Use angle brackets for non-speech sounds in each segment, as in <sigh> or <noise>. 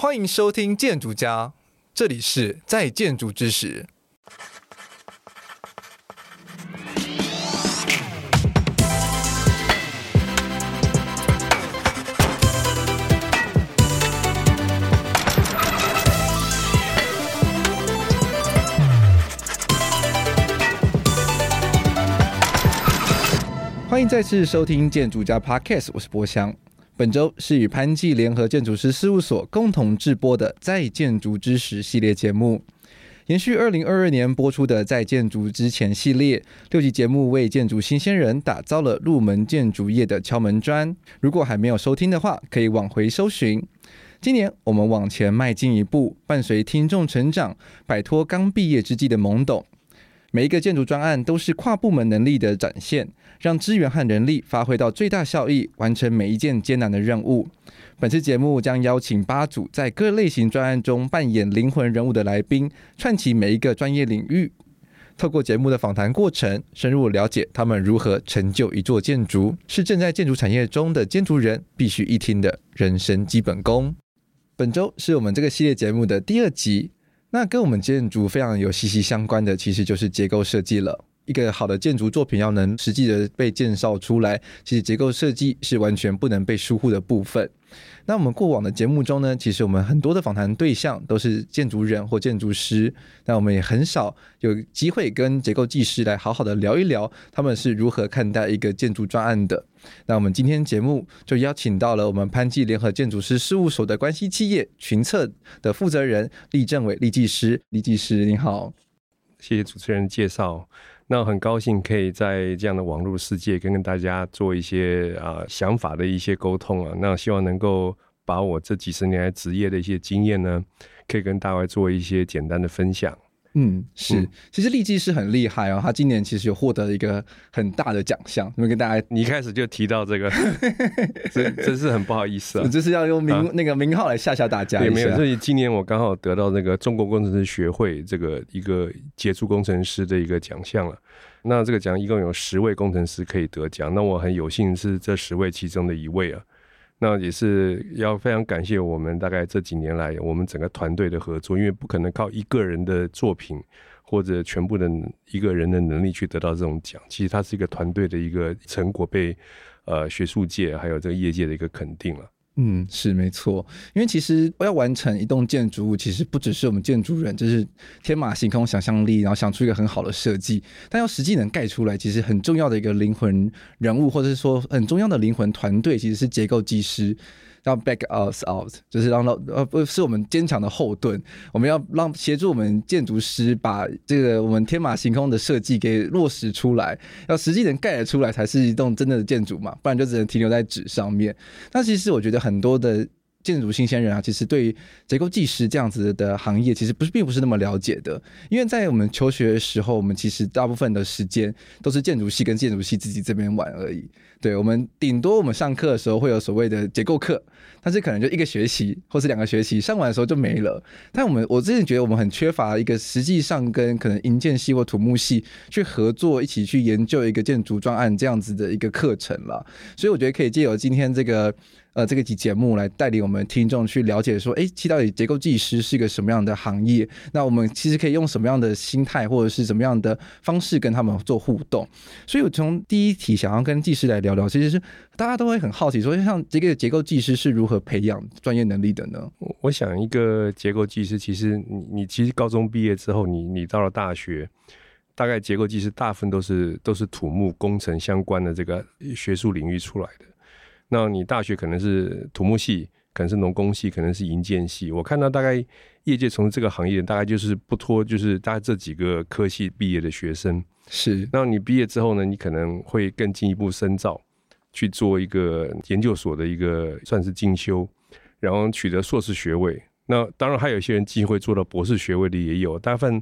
欢迎收听建筑家，这里是在建筑之时。欢迎再次收听建筑家 Podcast，我是波香。本周是与潘记联合建筑师事务所共同制播的《在建筑之时》系列节目，延续二零二二年播出的《在建筑之前》系列六集节目，为建筑新鲜人打造了入门建筑业的敲门砖。如果还没有收听的话，可以往回搜寻。今年我们往前迈进一步，伴随听众成长，摆脱刚毕业之际的懵懂。每一个建筑专案都是跨部门能力的展现。让资源和人力发挥到最大效益，完成每一件艰难的任务。本次节目将邀请八组在各类型专案中扮演灵魂人物的来宾，串起每一个专业领域。透过节目的访谈过程，深入了解他们如何成就一座建筑，是正在建筑产业中的建筑人必须一听的人生基本功。本周是我们这个系列节目的第二集，那跟我们建筑非常有息息相关的，其实就是结构设计了。一个好的建筑作品要能实际的被介绍出来，其实结构设计是完全不能被疏忽的部分。那我们过往的节目中呢，其实我们很多的访谈对象都是建筑人或建筑师，那我们也很少有机会跟结构技师来好好的聊一聊他们是如何看待一个建筑专案的。那我们今天节目就邀请到了我们潘记联合建筑师事务所的关系企业群策的负责人厉正伟厉技师，厉技师您好，谢谢主持人介绍。那很高兴可以在这样的网络世界跟跟大家做一些啊、想法的一些沟通啊，那希望能够把我这几十年来职业的一些经验呢，可以跟大家做一些简单的分享。嗯，是，嗯、其实厉技师很厉害哦，他今年其实有获得一个很大的奖项，那么跟大家，你一开始就提到这个，<laughs> 真真是很不好意思啊，<laughs> 就是要用名、啊、那个名号来吓吓大家。也没有，所以今年我刚好得到那个中国工程师学会这个一个杰出工程师的一个奖项了。那这个奖一共有十位工程师可以得奖，那我很有幸是这十位其中的一位啊。那也是要非常感谢我们大概这几年来我们整个团队的合作，因为不可能靠一个人的作品或者全部的一个人的能力去得到这种奖。其实它是一个团队的一个成果，被呃学术界还有这个业界的一个肯定了。嗯，是没错，因为其实要完成一栋建筑物，其实不只是我们建筑人，就是天马行空想象力，然后想出一个很好的设计，但要实际能盖出来，其实很重要的一个灵魂人物，或者是说很重要的灵魂团队，其实是结构技师。要 back us out，就是让到呃不是我们坚强的后盾，我们要让协助我们建筑师把这个我们天马行空的设计给落实出来，要实际能盖得出来才是一栋真的的建筑嘛，不然就只能停留在纸上面。那其实我觉得很多的。建筑新鲜人啊，其实对于结构技师这样子的行业，其实不是并不是那么了解的。因为在我们求学的时候，我们其实大部分的时间都是建筑系跟建筑系自己这边玩而已。对，我们顶多我们上课的时候会有所谓的结构课，但是可能就一个学期或是两个学期上完的时候就没了。但我们我之前觉得我们很缺乏一个实际上跟可能营建系或土木系去合作，一起去研究一个建筑专案这样子的一个课程了。所以我觉得可以借由今天这个。呃，这个集节目来带领我们听众去了解说，哎，其到底结构技师是一个什么样的行业？那我们其实可以用什么样的心态，或者是怎么样的方式跟他们做互动？所以我从第一题想要跟技师来聊聊聊，其实是大家都会很好奇，说像这个结构技师是如何培养专业能力的呢？我想，一个结构技师，其实你你其实高中毕业之后，你你到了大学，大概结构技师大部分都是都是土木工程相关的这个学术领域出来的。那你大学可能是土木系，可能是农工系，可能是营建系。我看到大概业界从事这个行业，大概就是不脱就是大概这几个科系毕业的学生。是，那你毕业之后呢，你可能会更进一步深造，去做一个研究所的一个算是进修。然后取得硕士学位。那当然还有一些人机会做到博士学位的也有，大部分。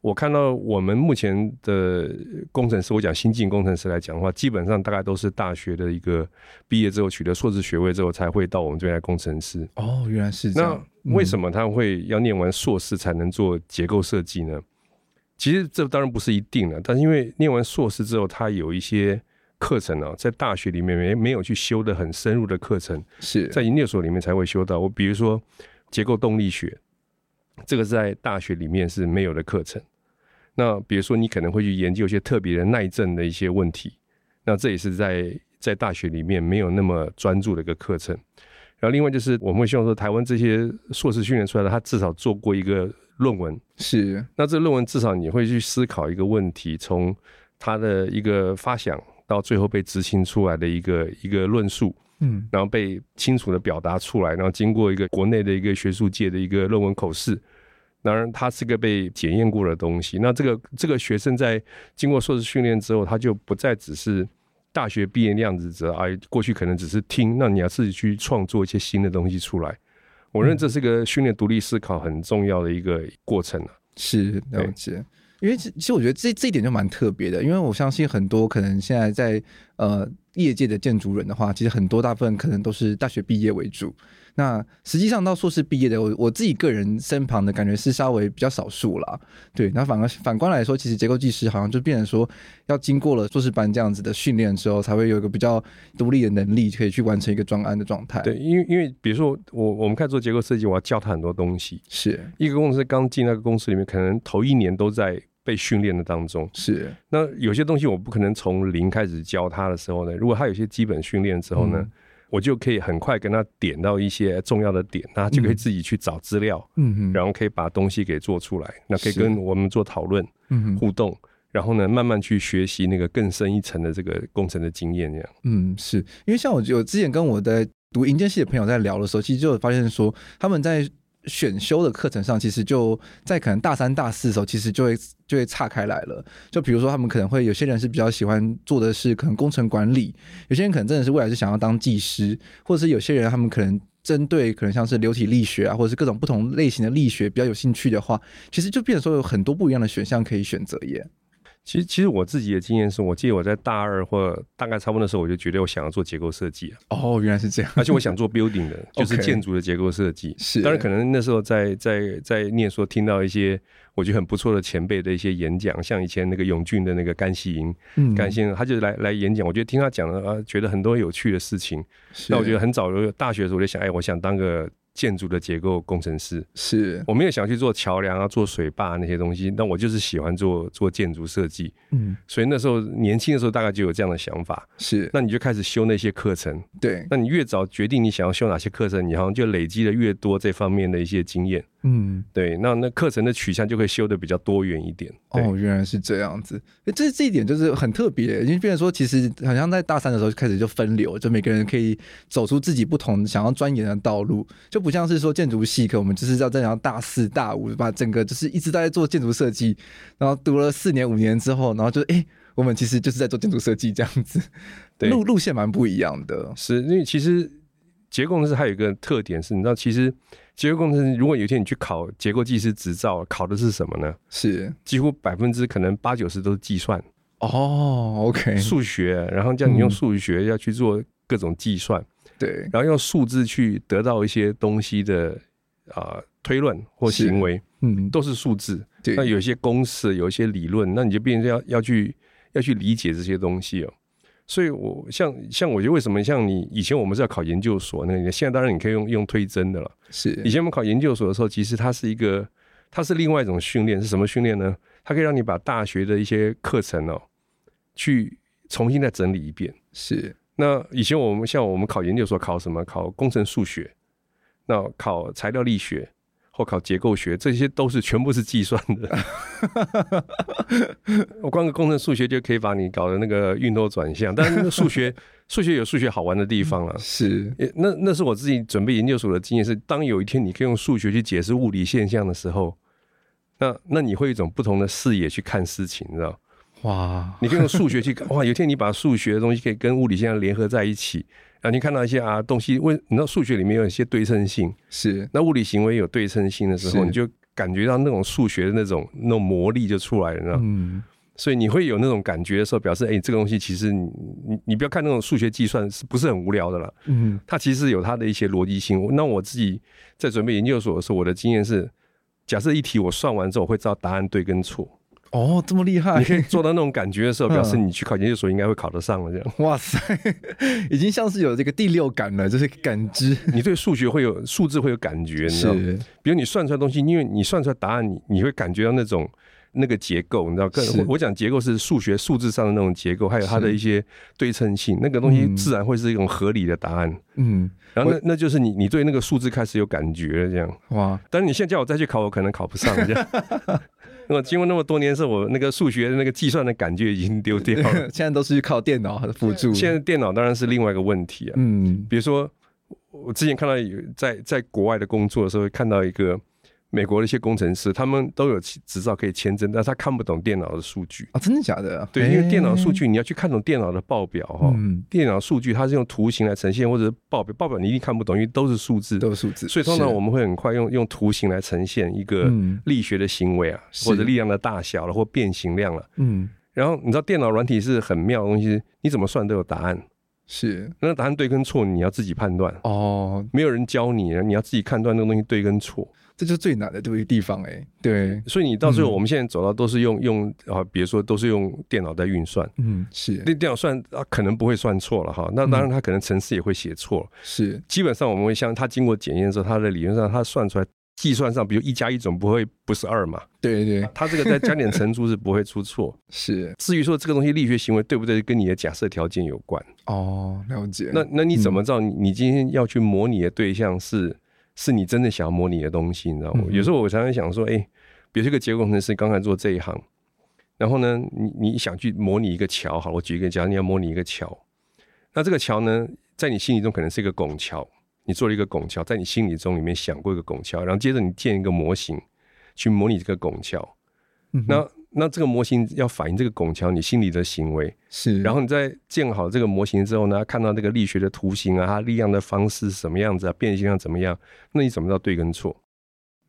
我看到我们目前的工程师，我讲新进工程师来讲的话，基本上大概都是大学的一个毕业之后取得硕士学位之后才会到我们这边来工程师。哦，原来是这样。那为什么他会要念完硕士才能做结构设计呢？其实这当然不是一定的，但是因为念完硕士之后，他有一些课程啊，在大学里面没没有去修的很深入的课程，是在研究所里面才会修到。我比如说结构动力学，这个在大学里面是没有的课程。那比如说，你可能会去研究一些特别的耐震的一些问题，那这也是在在大学里面没有那么专注的一个课程。然后另外就是，我们会希望说，台湾这些硕士训练出来的，他至少做过一个论文。是。那这个论文至少你会去思考一个问题，从他的一个发想到最后被执行出来的一个一个论述，嗯，然后被清楚的表达出来，然后经过一个国内的一个学术界的一个论文口试。当然，它是个被检验过的东西。那这个这个学生在经过硕士训练之后，他就不再只是大学毕业那样子，只哎，过去可能只是听，那你要自己去创作一些新的东西出来。我认为这是个训练独立思考很重要的一个过程啊。是了解，因为其实我觉得这这一点就蛮特别的，因为我相信很多可能现在在呃业界的建筑人的话，其实很多大部分可能都是大学毕业为主。那实际上到硕士毕业的，我我自己个人身旁的感觉是稍微比较少数啦。对，那反而反观来说，其实结构技师好像就变成说，要经过了硕士班这样子的训练之后，才会有一个比较独立的能力，可以去完成一个专案的状态。对，因为因为比如说我我们开始做结构设计，我要教他很多东西。是一个工程师刚进那个公司里面，可能头一年都在被训练的当中。是那有些东西我不可能从零开始教他的时候呢，如果他有些基本训练之后呢。嗯我就可以很快跟他点到一些重要的点，那他就可以自己去找资料，嗯，然后可以把东西给做出来，那可以跟我们做讨论，嗯，互动，然后呢，慢慢去学习那个更深一层的这个工程的经验，这样。嗯，是因为像我，我之前跟我的读银监系的朋友在聊的时候，其实就有发现说他们在。选修的课程上，其实就在可能大三、大四的时候，其实就会就会岔开来了。就比如说，他们可能会有些人是比较喜欢做的是可能工程管理，有些人可能真的是未来是想要当技师，或者是有些人他们可能针对可能像是流体力学啊，或者是各种不同类型的力学比较有兴趣的话，其实就变成说有很多不一样的选项可以选择耶。其实，其实我自己的经验是，我记得我在大二或大概差不多的时候，我就觉得我想要做结构设计哦，原来是这样。而且我想做 building 的，<laughs> 就是建筑的结构设计。是，当然可能那时候在在在念书，听到一些我觉得很不错的前辈的一些演讲，像以前那个永俊的那个甘希营，嗯，甘先生，他就来来演讲。我觉得听他讲的啊，觉得很多有趣的事情。那我觉得很早就大学的时候我就想，哎，我想当个。建筑的结构工程师，是我没有想去做桥梁啊，做水坝那些东西，但我就是喜欢做做建筑设计。嗯，所以那时候年轻的时候大概就有这样的想法。是，那你就开始修那些课程。对，那你越早决定你想要修哪些课程，你好像就累积了越多这方面的一些经验。嗯，对，那那课程的取向就会修的比较多元一点。哦，原来是这样子，这这一点就是很特别，因为变成说，其实好像在大三的时候就开始就分流，就每个人可以走出自己不同想要钻研的道路，就不像是说建筑系，可我们就是要在然后大四大五把整个就是一直在做建筑设计，然后读了四年五年之后，然后就哎、欸，我们其实就是在做建筑设计这样子，<laughs> 对，路路线蛮不一样的。是，因为其实结构工程师还有一个特点是，你知道其实。结构工程师，如果有一天你去考结构技师执照，考的是什么呢？是几乎百分之可能八九十都是计算哦，OK，数学，然后叫你用数学要去做各种计算，嗯、对，然后用数字去得到一些东西的啊、呃、推论或行为，嗯，都是数字。对，那有一些公式，有一些理论，那你就变成要要去要去理解这些东西哦。所以我，我像像我觉得为什么像你以前我们是要考研究所，那现在当然你可以用用推甄的了。是，以前我们考研究所的时候，其实它是一个，它是另外一种训练，是什么训练呢？它可以让你把大学的一些课程哦，去重新再整理一遍。是，那以前我们像我们考研究所考什么？考工程数学，那考材料力学。或考结构学，这些都是全部是计算的。<laughs> 我光个工程数学就可以把你搞的那个晕头转向，但是数学 <laughs> 数学有数学好玩的地方啊。是，那那是我自己准备研究所的经验是，当有一天你可以用数学去解释物理现象的时候，那那你会有一种不同的视野去看事情，你知道？哇，你可以用数学去看，<laughs> 哇，有一天你把数学的东西可以跟物理现象联合在一起。然后，你看到一些啊东西，为你知道数学里面有一些对称性，是那物理行为有对称性的时候，你就感觉到那种数学的那种那种魔力就出来了，你知道？嗯。所以你会有那种感觉的时候，表示哎、欸，这个东西其实你你你不要看那种数学计算是不是很无聊的了，嗯，它其实有它的一些逻辑性。那我自己在准备研究所的时候，我的经验是，假设一题我算完之后，我会知道答案对跟错。哦，这么厉害！你可以做到那种感觉的时候，<laughs> 表示你去考研究所应该会考得上了。这样，哇塞，已经像是有这个第六感了，就是感知。你对数学会有数字会有感觉，你知道吗？比如你算出来的东西，因为你算出来答案，你你会感觉到那种。那个结构，你知道，更我讲结构是数学数字上的那种结构，还有它的一些对称性，那个东西自然会是一种合理的答案。嗯，然后那那就是你你对那个数字开始有感觉了，这样哇。但是你现在叫我再去考，我可能考不上。这样，<laughs> <laughs> 那么经过那么多年之后，我那个数学的那个计算的感觉已经丢掉了。<laughs> 现在都是靠电脑的辅助。现在电脑当然是另外一个问题啊。嗯，比如说我之前看到有在在国外的工作的时候，看到一个。美国的一些工程师，他们都有执照可以签证，但是他看不懂电脑的数据。啊，真的假的？对，因为电脑数据你要去看懂电脑的报表哈，嗯、电脑数据它是用图形来呈现，或者是报表，报表你一定看不懂，因为都是数字，都是数字，所以通常我们会很快用用图形来呈现一个力学的行为啊，嗯、或者力量的大小了，或变形量了，嗯，然后你知道电脑软体是很妙的东西，你怎么算都有答案，是，那个答案对跟错你要自己判断。哦，没有人教你，你要自己判断那个东西对跟错。这就是最难的这个地方哎、欸，对，所以你到最后，我们现在走到都是用、嗯、用啊，比如说都是用电脑在运算，嗯，是，那电脑算啊，可能不会算错了哈，那当然它可能程式也会写错，是，基本上我们会像它经过检验之后，它的理论上它算出来计算上，比如一加一总不会不是二嘛，对对，它这个再加点乘除是不会出错，是。至于说这个东西力学行为对不对，跟你的假设条件有关哦，了解。那那你怎么知道你你今天要去模拟的对象是？是你真的想要模拟的东西，你知道吗？有时候我常常想说，哎，比如这个结构工程师刚才做这一行，然后呢，你你想去模拟一个桥，好，我举一个，假如你要模拟一个桥，那这个桥呢，在你心里中可能是一个拱桥，你做了一个拱桥，在你心里中里面想过一个拱桥，然后接着你建一个模型去模拟这个拱桥，那。那这个模型要反映这个拱桥你心里的行为是，然后你在建好这个模型之后呢，看到那个力学的图形啊，它力量的方式是什么样子啊，变形量怎么样？那你怎么知道对跟错？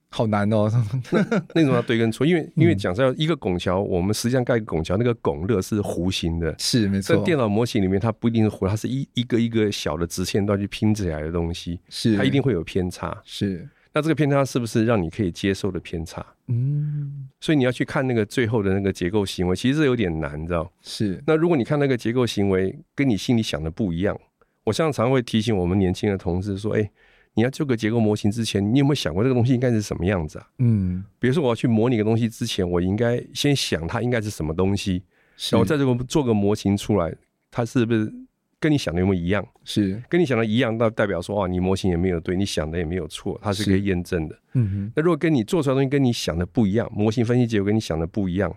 好难哦。<laughs> 那那怎么知道对跟错？因为因为讲实一个拱桥，我们实际上盖拱桥，那个拱乐是弧形的，是没错。在电脑模型里面，它不一定是弧，它是一一个一个小的直线段去拼起来的东西，是它一定会有偏差，是。那这个偏差是不是让你可以接受的偏差？嗯，所以你要去看那个最后的那个结构行为，其实是有点难，你知道？是。那如果你看那个结构行为跟你心里想的不一样，我常常会提醒我们年轻的同事说：“哎，你要做个结构模型之前，你有没有想过这个东西应该是什么样子啊？”嗯，比如说我要去模拟一个东西之前，我应该先想它应该是什么东西，然后在这个做个模型出来，它是不是？跟你想的有没有一样？是跟你想的一样，那代表说啊，你模型也没有对，你想的也没有错，它是可以验证的。嗯哼。那如果跟你做出来的东西跟你想的不一样，模型分析结果跟你想的不一样，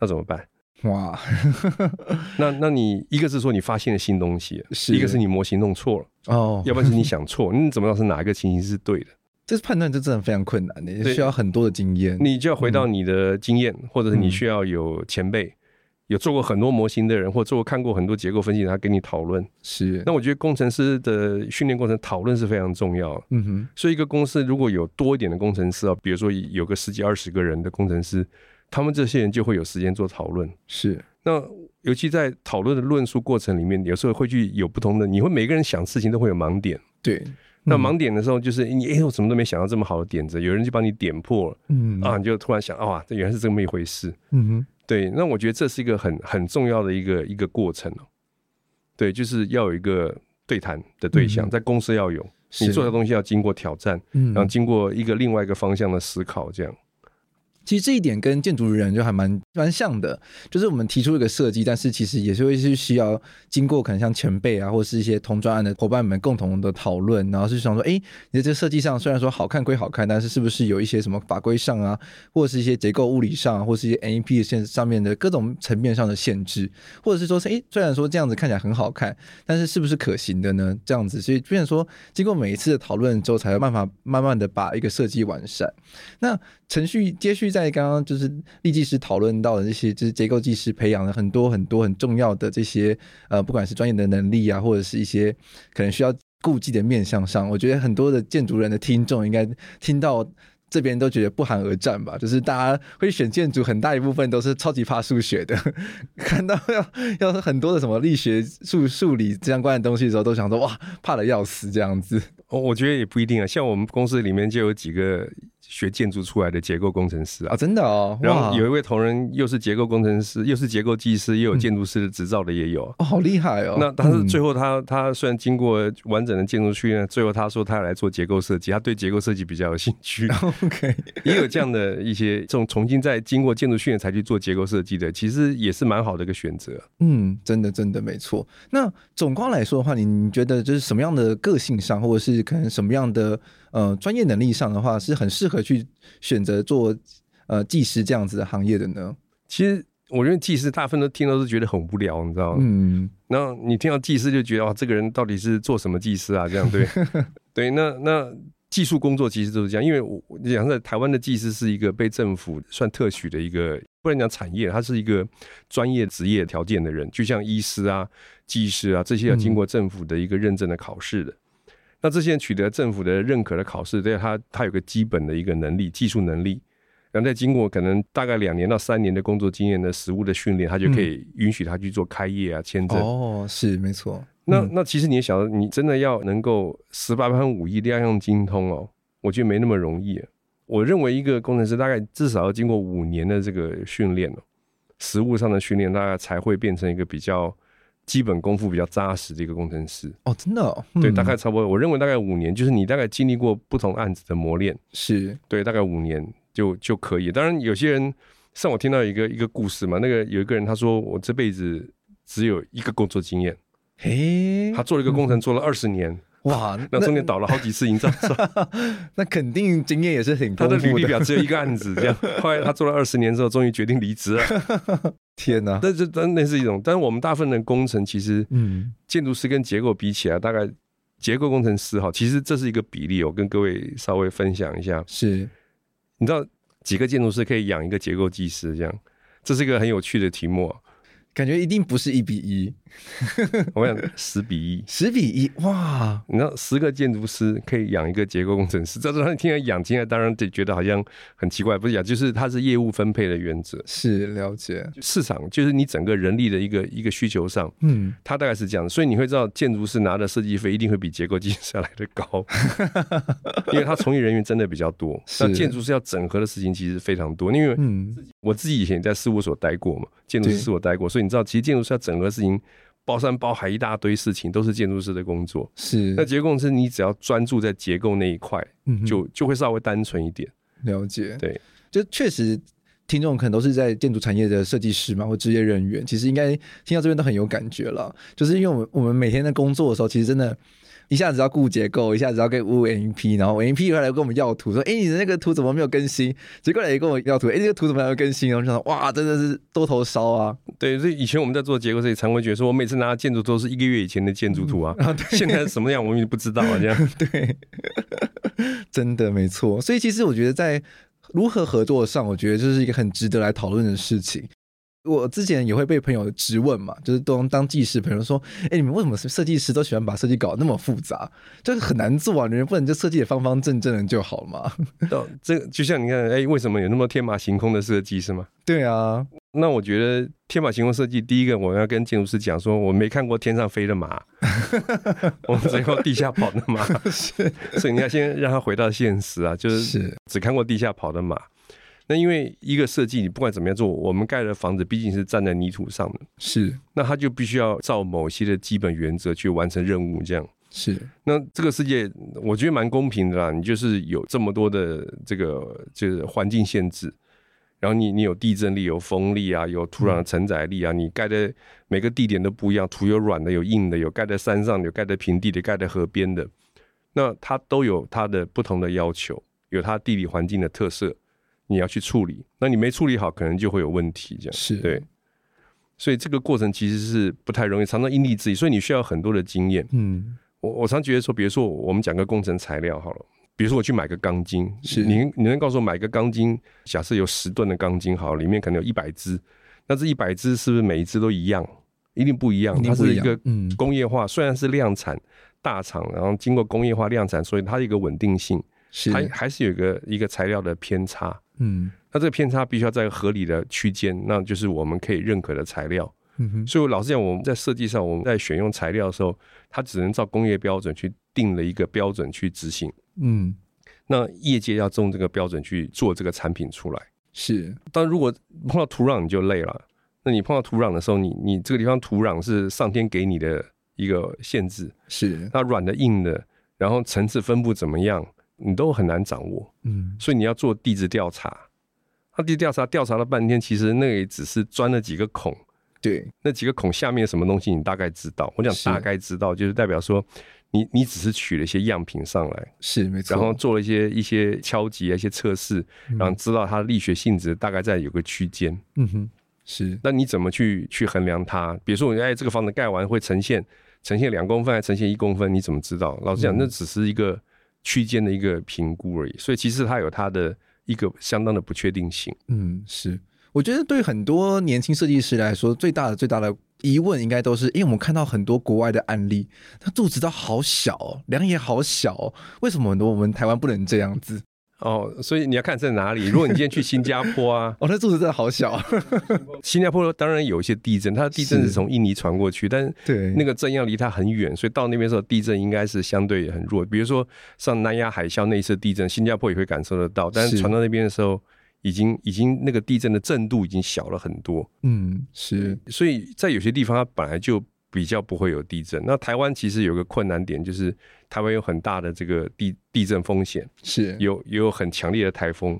那怎么办？哇，<laughs> 那那你一个是说你发现了新东西，是一个是你模型弄错了哦，要不然是你想错，你怎么知道是哪一个情形是对的？这是判断，这真的非常困难的，也需要很多的经验。你就要回到你的经验，嗯、或者是你需要有前辈。有做过很多模型的人，或做过看过很多结构分析，他跟你讨论。是，那我觉得工程师的训练过程讨论是非常重要。嗯哼，所以一个公司如果有多一点的工程师啊，比如说有个十几二十个人的工程师，他们这些人就会有时间做讨论。是，那尤其在讨论的论述过程里面，有时候会去有不同的，你会每个人想事情都会有盲点。对，嗯、那盲点的时候就是你哎，我怎么都没想到这么好的点子，有人就帮你点破了。嗯啊，你就突然想，哇，这原来是这么一回事。嗯哼。对，那我觉得这是一个很很重要的一个一个过程哦。对，就是要有一个对谈的对象，在公司要有，你做的东西要经过挑战，然后经过一个另外一个方向的思考，这样。其实这一点跟建筑人就还蛮蛮像的，就是我们提出一个设计，但是其实也是会是需要经过可能像前辈啊，或是一些同专案的伙伴们共同的讨论，然后是想说，哎，你的这个设计上虽然说好看归好看，但是是不是有一些什么法规上啊，或者是一些结构物理上，或是一些 MEP 的线上面的各种层面上的限制，或者是说，哎，虽然说这样子看起来很好看，但是是不是可行的呢？这样子，所以变成说，经过每一次的讨论之后，才有办法慢慢的把一个设计完善。那程序接续。在刚刚就是立技师讨论到的这些，就是结构技师培养了很多很多很重要的这些呃，不管是专业的能力啊，或者是一些可能需要顾忌的面向上，我觉得很多的建筑人的听众应该听到。这边都觉得不寒而战吧，<laughs> 就是大家会选建筑，很大一部分都是超级怕数学的，<laughs> 看到要要很多的什么力学、数数理相关的东西的时候，都想说哇，怕得要死这样子。哦，我觉得也不一定啊，像我们公司里面就有几个。学建筑出来的结构工程师啊，哦，真的哦。然后有一位同仁又是结构工程师，又是结构技师，又有建筑师的执照的也有。哦，好厉害哦。那但是最后他、嗯、他虽然经过完整的建筑训练，最后他说他要来做结构设计，他对结构设计比较有兴趣。<laughs> OK，<laughs> 也有这样的一些这种重新再经过建筑训练才去做结构设计的，其实也是蛮好的一个选择。嗯，真的真的没错。那总括来说的话，你觉得就是什么样的个性上，或者是可能什么样的？呃，专业能力上的话，是很适合去选择做呃技师这样子的行业的呢。其实我认为技师大部分都听到都觉得很无聊，你知道吗？嗯。然后你听到技师就觉得哦，这个人到底是做什么技师啊？这样对 <laughs> 对。那那技术工作其实都是这样，因为我讲在台湾的技师是一个被政府算特许的一个，不能讲产业，它是一个专业职业条件的人，就像医师啊、技师啊这些要经过政府的一个认证的考试的。嗯那这些人取得政府的认可的考试，对他他有个基本的一个能力、技术能力，然后再经过可能大概两年到三年的工作经验的实务的训练，他就可以允许他去做开业啊、签证。哦，是没错。那那其实你也晓得，你真的要能够十八般武艺样样精通哦，我觉得没那么容易。我认为一个工程师大概至少要经过五年的这个训练哦，实务上的训练，大概才会变成一个比较。基本功夫比较扎实的一个工程师。哦，真的、哦嗯，对，大概差不多，我认为大概五年，就是你大概经历过不同案子的磨练，是。对，大概五年就就可以。当然，有些人像我听到一个一个故事嘛，那个有一个人他说，我这辈子只有一个工作经验，嘿，他做了一个工程做了二十年。嗯哇，那中间倒了好几次营造，<laughs> 那肯定经验也是挺丰富的。他的履历表只有一个案子，这样。<laughs> 后来他做了二十年之后，终于决定离职了。天哪！但是真那是一种，但是我们大部分的工程其实，嗯，建筑师跟结构比起来，大概结构工程师哈，其实这是一个比例。我跟各位稍微分享一下，是，你知道几个建筑师可以养一个结构技师？这样，这是一个很有趣的题目。感觉一定不是一比一，<laughs> 我想十比一，十比一，哇！你知道十个建筑师可以养一个结构工程师，这让你听来养进来，当然得觉得好像很奇怪，不是讲，就是它是业务分配的原则，是了解。市场，就是你整个人力的一个一个需求上，嗯，它大概是这样，所以你会知道建筑师拿的设计费一定会比结构技师要来的高，<laughs> 因为他从业人员真的比较多，那建筑师要整合的事情其实非常多，因为嗯，我自己以前在事务所待过嘛，建筑师事务所待过，所以。你知道，其实建筑师要整合事情，包山包海一大堆事情，都是建筑师的工作。是，那结构工程师，你只要专注在结构那一块，嗯，就就会稍微单纯一点。了解，对，就确实，听众可能都是在建筑产业的设计师嘛，或职业人员，其实应该听到这边都很有感觉了。就是因为我们我们每天在工作的时候，其实真的。一下子要顾结构，一下子要跟务 MEP，然后 MEP 又来跟我们要图，说：“哎、欸，你的那个图怎么没有更新？”结果来跟我要图，哎、欸，这个图怎么还没有更新？然后就想：“哇，真的是多头烧啊！”对，所以以前我们在做结构时，常会觉得说，我每次拿到建筑都是一个月以前的建筑图啊，嗯、啊现在是什么样我们也不知道啊，这样 <laughs> 对，真的没错。所以其实我觉得在如何合作上，我觉得这是一个很值得来讨论的事情。我之前也会被朋友质问嘛，就是当当技师，朋友说：“哎、欸，你们为什么设计师都喜欢把设计搞那么复杂？就是很难做啊！你们不能就设计的方方正正的就好嘛？” <laughs> 哦，这就像你看，哎、欸，为什么有那么天马行空的设计是吗？对啊，那我觉得天马行空设计，第一个我要跟建筑师讲说，我没看过天上飞的马，<laughs> 我们只看地下跑的马，<laughs> 是，所以你要先让他回到现实啊，就是只看过地下跑的马。那因为一个设计，你不管怎么样做，我们盖的房子毕竟是站在泥土上的，是，那他就必须要照某些的基本原则去完成任务，这样是。那这个世界我觉得蛮公平的啦，你就是有这么多的这个就是环境限制，然后你你有地震力、有风力啊，有土壤的承载力啊，你盖的每个地点都不一样，土有软的、有硬的，有盖在山上、有盖在平地的、盖在河边的，那它都有它的不同的要求，有它地理环境的特色。你要去处理，那你没处理好，可能就会有问题。这样是对，所以这个过程其实是不太容易，常常因地制宜，所以你需要很多的经验。嗯，我我常觉得说，比如说我们讲个工程材料好了，比如说我去买个钢筋，是你你能告诉我买个钢筋，假设有十吨的钢筋，好，里面可能有一百支，那这一百支是不是每一只都一样？一定不一样，它是一个工业化，虽然是量产大厂，然后经过工业化量产，所以它的一个稳定性，是。它还是有一个一个材料的偏差，嗯，那这个偏差必须要在合理的区间，那就是我们可以认可的材料，嗯哼，所以老实讲，我们在设计上，我们在选用材料的时候，它只能照工业标准去定了一个标准去执行，嗯，那业界要中这个标准去做这个产品出来，是，但如果碰到土壤你就累了。那你碰到土壤的时候，你你这个地方土壤是上天给你的一个限制，是。那软的硬的，然后层次分布怎么样，你都很难掌握。嗯，所以你要做地质调查，那地质调查调查了半天，其实那也只是钻了几个孔。对，那几个孔下面什么东西，你大概知道。我讲大概知道，就是代表说你你只是取了一些样品上来，是没错，然后做了一些一些敲击啊，一些测试，然后知道它的力学性质大概在有个区间。嗯哼。是，那你怎么去去衡量它？比如说，我哎，这个房子盖完会呈现呈现两公分，还呈现一公分？你怎么知道？老实讲，那只是一个区间的一个评估而已。所以其实它有它的一个相当的不确定性。嗯，是。我觉得对很多年轻设计师来说，最大的最大的疑问应该都是，因为我们看到很多国外的案例，他肚子都好小，哦，量也好小，哦为什么很多我们台湾不能这样子？哦，所以你要看在哪里。如果你今天去新加坡啊，<laughs> 哦，那柱子真的好小啊。<laughs> 新加坡当然有一些地震，它的地震是从印尼传过去，但是对那个震要离它很远，所以到那边的时候地震应该是相对很弱。比如说像南亚海啸那一次地震，新加坡也会感受得到，但是传到那边的时候，已经已经那个地震的震度已经小了很多。嗯，是。所以在有些地方它本来就比较不会有地震。那台湾其实有个困难点就是。台湾有很大的这个地地震风险，是有有很强烈的台风，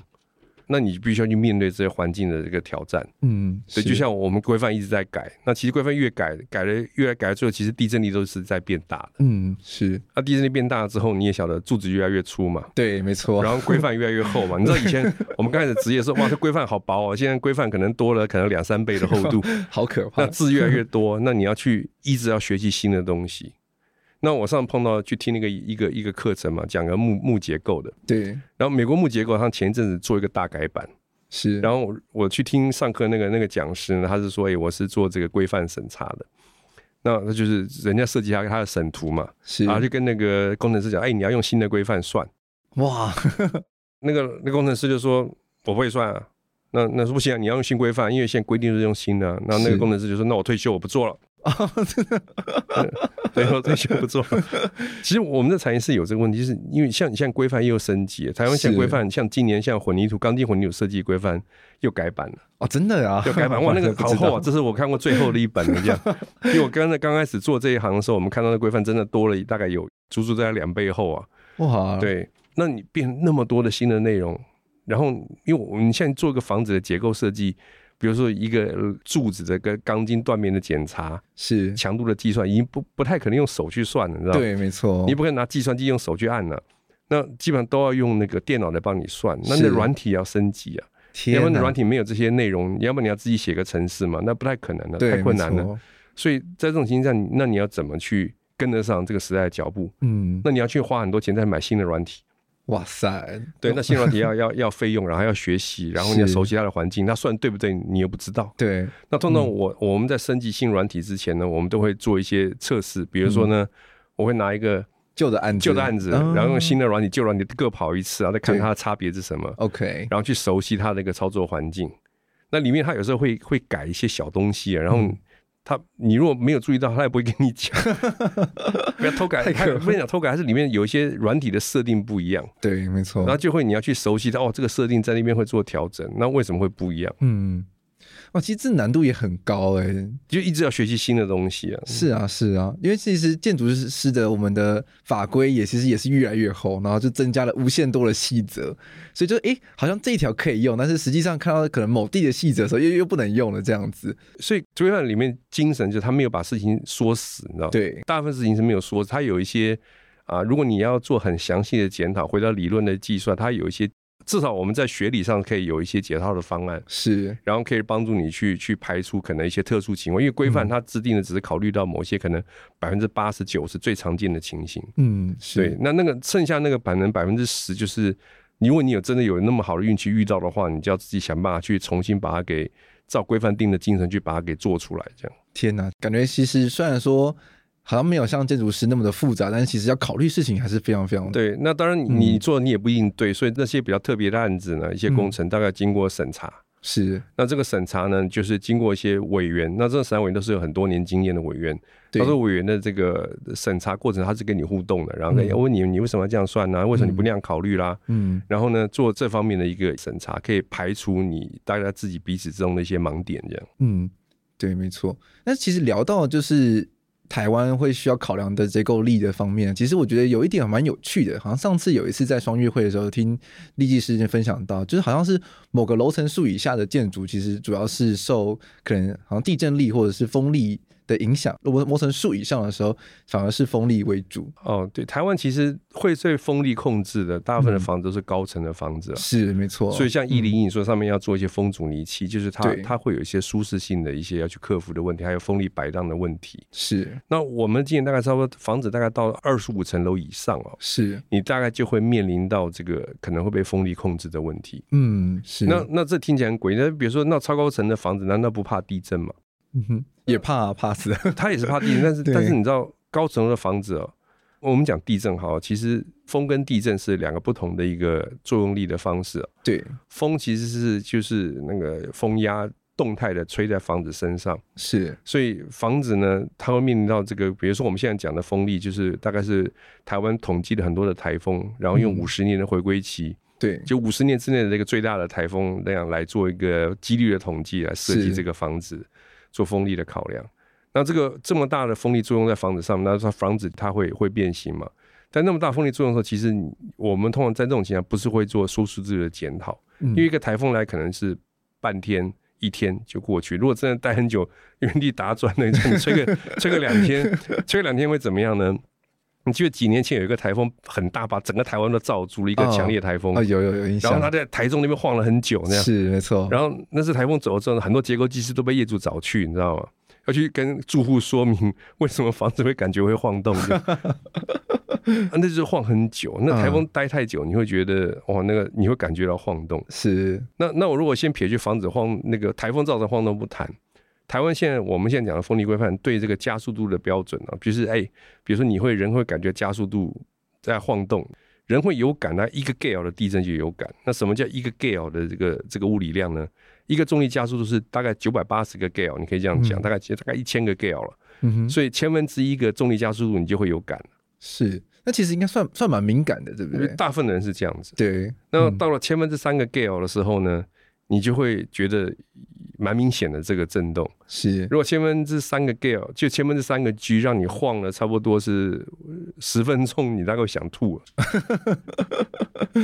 那你必须要去面对这些环境的这个挑战。嗯，所以就像我们规范一直在改，那其实规范越改，改了越来改了之后，其实地震力都是在变大的。嗯，是。那地震力变大了之后，你也晓得柱子越来越粗嘛？对，没错。然后规范越来越厚嘛？<laughs> 你知道以前我们刚开始职业的时候，哇，这规范好薄哦，现在规范可能多了，可能两三倍的厚度，<laughs> 好可怕。那字越来越多，那你要去一直要学习新的东西。那我上次碰到去听那个一个一个课程嘛，讲个木木结构的。对。然后美国木结构，他前一阵子做一个大改版。是。然后我我去听上课那个那个讲师呢，他是说，哎、欸，我是做这个规范审查的。那那就是人家设计他他的审图嘛。是。然后就跟那个工程师讲，哎、欸，你要用新的规范算。哇。<laughs> 那个那工程师就说，我不会算啊。那那说不行啊，你要用新规范，因为现在规定是用新的。然后那个工程师就说，那我退休，我不做了。啊，真的，对，我退休不做。<laughs> 其实我们的产业是有这个问题，就是因为像你像规范又升级，台湾现在规范像今年像混凝土、钢筋混凝土设计规范又改版了。哦，真的呀，又改版 <laughs> 哇，那个好厚啊，这是我看过最厚的一本了。这样，<laughs> 因为我刚才刚开始做这一行的时候，我们看到的规范真的多了大概有足足在两倍厚啊。哇，对，那你变那么多的新的内容，然后因为我们现在做一个房子的结构设计。比如说一个柱子的跟钢筋断面的检查，是强度的计算，已经不不太可能用手去算了，你知道吗？对，没错，你不可能拿计算机用手去按了，那基本上都要用那个电脑来帮你算，那你的软体要升级啊，要不然软体没有这些内容，要不然你要自己写个程式嘛，那不太可能的，太困难了。所以在这种情况下，那你要怎么去跟得上这个时代的脚步？嗯，那你要去花很多钱再买新的软体。哇塞，对，那新软体要要要费用，然后要学习，然后你要熟悉它的环境，那算对不对？你又不知道。对，那通常我、嗯、我们在升级新软体之前呢，我们都会做一些测试，比如说呢，嗯、我会拿一个旧的案子，旧的案子，然后用新的软体、旧软体各跑一次，然后再看它的差别是什么。OK，然后去熟悉它的一个操作环境。那里面它有时候会会改一些小东西，然后。嗯他，你如果没有注意到，他也不会跟你讲。<laughs> 不要偷改，他跟你讲偷改，还是里面有一些软体的设定不一样。对，没错。然后就会你要去熟悉它，哦，这个设定在那边会做调整，那为什么会不一样？嗯。哇，其实这难度也很高哎、欸，就一直要学习新的东西啊。是啊，是啊，因为其实建筑师的我们的法规也其实也是越来越厚，然后就增加了无限多的细则，所以就哎、欸，好像这一条可以用，但是实际上看到可能某地的细则的时候又又不能用了这样子。所以规范里面精神就是他没有把事情说死，你知道吗？对，大部分事情是没有说，他有一些啊，如果你要做很详细的检讨，回到理论的计算，它有一些。至少我们在学理上可以有一些解套的方案，是，然后可以帮助你去去排除可能一些特殊情况，因为规范它制定的只是考虑到某些可能百分之八十九是最常见的情形，嗯，是对，那那个剩下那个百能百分之十就是，如果你有真的有那么好的运气遇到的话，你就要自己想办法去重新把它给照规范定的精神去把它给做出来，这样。天哪，感觉其实虽然说。好像没有像建筑师那么的复杂，但是其实要考虑事情还是非常非常对。那当然，你做你也不一定对，嗯、所以那些比较特别的案子呢，一些工程大概经过审查。是。那这个审查呢，就是经过一些委员，那这个审查委员都是有很多年经验的委员。对。他说委员的这个审查过程，他是跟你互动的，然后要问你，你为什么要这样算呢、啊？为什么你不那样考虑啦？嗯。然后呢，做这方面的一个审查，可以排除你大家自己彼此之中的一些盲点，这样。嗯，对，没错。那其实聊到就是。台湾会需要考量的结构力的方面，其实我觉得有一点蛮有趣的。好像上次有一次在双月会的时候，听立技师分享到，就是好像是某个楼层数以下的建筑，其实主要是受可能好像地震力或者是风力。的影响，如果磨成树以上的时候，反而是风力为主。哦，对，台湾其实会对风力控制的，大部分的房子都是高层的房子，啊嗯，是没错。所以像一零一，你说上面要做一些风阻尼器，嗯，就是它它会有一些舒适性的一些要去克服的问题，还有风力摆荡的问题。是。那我们今年大概差不多房子大概到二十五层楼以上哦，是你大概就会面临到这个可能会被风力控制的问题。嗯，是。那那这听起来很诡异，那比如说那超高层的房子，难道不怕地震吗？嗯哼。也怕啊，怕死。<laughs> 他也是怕地震，但是但是你知道高层的房子哦，我们讲地震哈，其实风跟地震是两个不同的一个作用力的方式。对，风其实是就是那个风压动态的吹在房子身上，是，所以房子呢，它会面临到这个，比如说我们现在讲的风力，就是大概是台湾统计的很多的台风，然后用五十年的回归期，对，就五十年之内的这个最大的台风那样来做一个几率的统计来设计这个房子。做风力的考量，那这个这么大的风力作用在房子上面，那它房子它会会变形嘛？但那么大风力作用的时候，其实我们通常在这种情况不是会做舒适度的检讨，因为一个台风来可能是半天一天就过去，如果真的待很久，原地打转那种，<laughs> 吹个吹个两天，吹个两天会怎么样呢？你记得几年前有一个台风很大，把整个台湾都罩住了一个强烈台风啊，有有有印象。然后他在台中那边晃了很久，那样是没错。然后那次台风走了之后，很多结构技师都被业主找去，你知道吗？要去跟住户说明为什么房子会感觉会晃动。那就是晃很久，那台风待太久，你会觉得哇，那个你会感觉到晃动。是。那那我如果先撇去房子晃，那个台风造成晃动不谈。台湾现在我们现在讲的风力规范对这个加速度的标准啊，就是哎，比如说你会人会感觉加速度在晃动，人会有感，那一个 Gale 的地震就有感。那什么叫一个 Gale 的这个这个物理量呢？一个重力加速度是大概九百八十个 Gale，你可以这样讲，大概大概一千个 Gale 了。嗯哼，所以千分之一个重力加速度你就会有感。是，那其实应该算算蛮敏感的，对不对？大部分的人是这样子。对，那到了千分之三个 Gale 的时候呢，你就会觉得。蛮明显的这个震动是，如果千分之三个 Gale 就千分之三个 G 让你晃了差不多是十分钟，你大概会想吐了。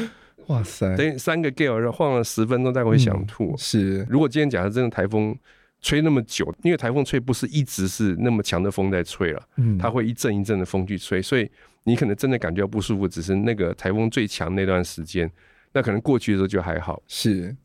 <laughs> 哇塞，等于三个 Gale 让晃了十分钟，大概会想吐。嗯、是，如果今天假设真的台风吹那么久，因为台风吹不是一直是那么强的风在吹了，嗯，它会一阵一阵的风去吹，所以你可能真的感觉到不舒服，只是那个台风最强那段时间，那可能过去的时候就还好。是，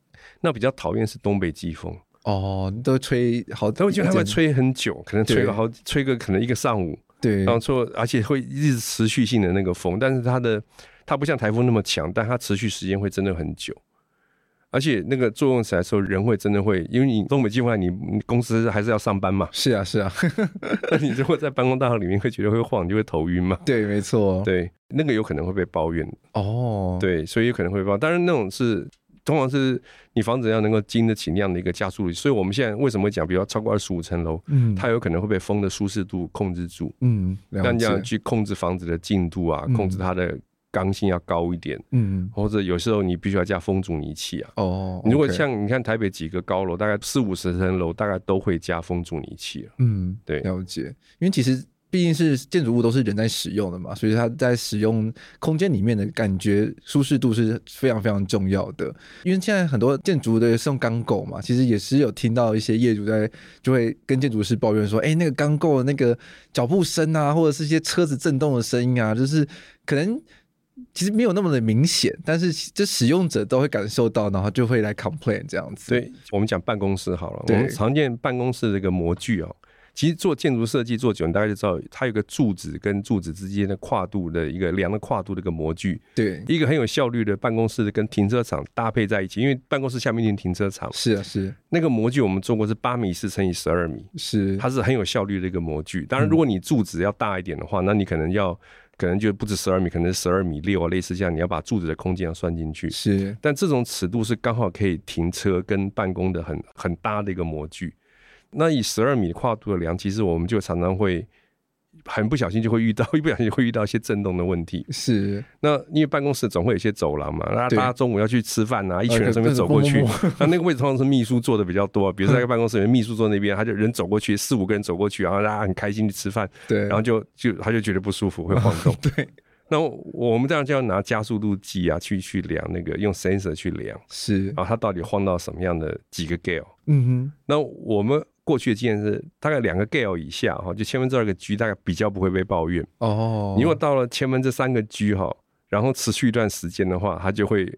那比较讨厌是东北季风。哦，都吹好，都觉得它会吹很久，可能吹个好，吹个可能一个上午，对，然后说，而且会一直持续性的那个风，但是它的它不像台风那么强，但它持续时间会真的很久，而且那个作用起来的时候，人会真的会，因为你东北季风，你你公司还是要上班嘛，是啊是啊，<laughs> 那你如果在办公大楼里面会觉得会晃，你就会头晕嘛，<laughs> 对，没错，对，那个有可能会被抱怨。哦，对，所以有可能会抱，当然那种是。通常是你房子要能够经得起那样的一个加速力，所以我们现在为什么会讲，比如超过二十五层楼，嗯，它有可能会被风的舒适度控制住，嗯，那这样去控制房子的进度啊，控制它的刚性要高一点，嗯，或者有时候你必须要加风阻尼器啊，哦，如果像你看台北几个高楼，大概四五十层楼，大概都会加风阻尼器，嗯，对，了解，因为其实。毕竟是建筑物都是人在使用的嘛，所以它在使用空间里面的感觉舒适度是非常非常重要的。因为现在很多建筑的是用钢构嘛，其实也是有听到一些业主在就会跟建筑师抱怨说，哎，那个钢构的那个脚步声啊，或者是一些车子震动的声音啊，就是可能其实没有那么的明显，但是这使用者都会感受到，然后就会来 complain 这样子。对，我们讲办公室好了，我们常见办公室这个模具哦。其实做建筑设计做久，你大概就知道，它有个柱子跟柱子之间的跨度的一个量的跨度的一个模具。对，一个很有效率的办公室跟停车场搭配在一起，因为办公室下面停停车场。是啊，是那个模具我们做过是八米四乘以十二米，是它是很有效率的一个模具。当然，如果你柱子要大一点的话，嗯、那你可能要可能就不止十二米，可能是十二米六啊，类似这样，你要把柱子的空间要算进去。是，但这种尺度是刚好可以停车跟办公的很很搭的一个模具。那以十二米跨度的量，其实我们就常常会很不小心就会遇到，一不小心会遇到一些震动的问题。是，那因为办公室总会有一些走廊嘛，那大家中午要去吃饭啊，一群人从那边走过去，<laughs> 那那个位置通常是秘书坐的比较多，比如说在办公室里面，秘书坐那边，他就人走过去，四五个人走过去，然后大家很开心去吃饭，对，然后就就他就觉得不舒服，会晃动。<laughs> 对，那我们这样就要拿加速度计啊，去去量那个用 sensor 去量，是，然后它到底晃到什么样的几个 gale？嗯哼，那我们。过去的经验是大概两个 gale 以下哈，就千分之二个 G，大概比较不会被抱怨哦。你如果到了千分之三个 G 哈，然后持续一段时间的话，它就会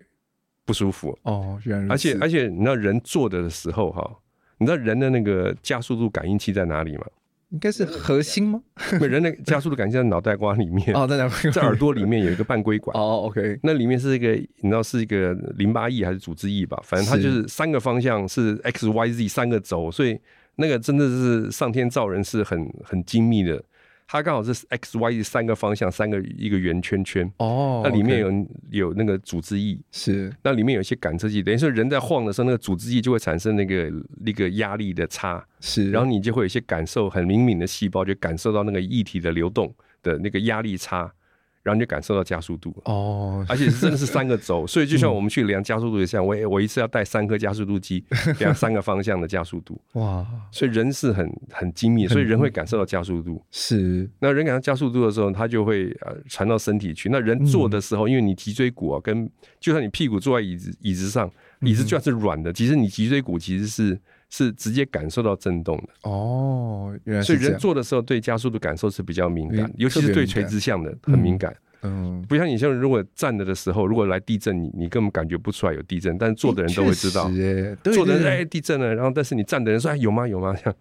不舒服哦。原来而且而且你知道人坐的的时候哈，你知道人的那个加速度感应器在哪里吗？应该是核心吗？人的加速度感应器在脑袋瓜里面 <laughs> 哦，在哪？在耳朵里面有一个半规管哦。OK，那里面是一个你知道是一个淋巴液还是组织液吧？反正它就是三个方向是 X Y Z 三个轴，所以。那个真的是上天造人是很很精密的，它刚好是 X Y 三个方向，三个一个圆圈圈。哦，那里面有.有那个组织液。是，那里面有一些感测器，等于说人在晃的时候，那个组织液就会产生那个那个压力的差。是，然后你就会有一些感受很灵敏的细胞就感受到那个液体的流动的那个压力差。然后你就感受到加速度哦，而且真的是三个轴，<laughs> 所以就像我们去量加速度也像我我一次要带三颗加速度计，量三个方向的加速度 <laughs> 哇，所以人是很很精密，所以人会感受到加速度是。那人感到加速度的时候，他就会呃传到身体去。那人坐的时候，因为你脊椎骨啊，跟就算你屁股坐在椅子椅子上，椅子就算是软的，其实你脊椎骨其实是。是直接感受到震动的哦，原来是。所以人坐的时候对加速度感受是比较敏感，尤其是对垂直向的很敏感。嗯，不像你像如果站着的时候，如果来地震，你你根本感觉不出来有地震，但是坐的人都会知道，坐的人哎地震了，然后但是你站的人说哎有吗有吗这样。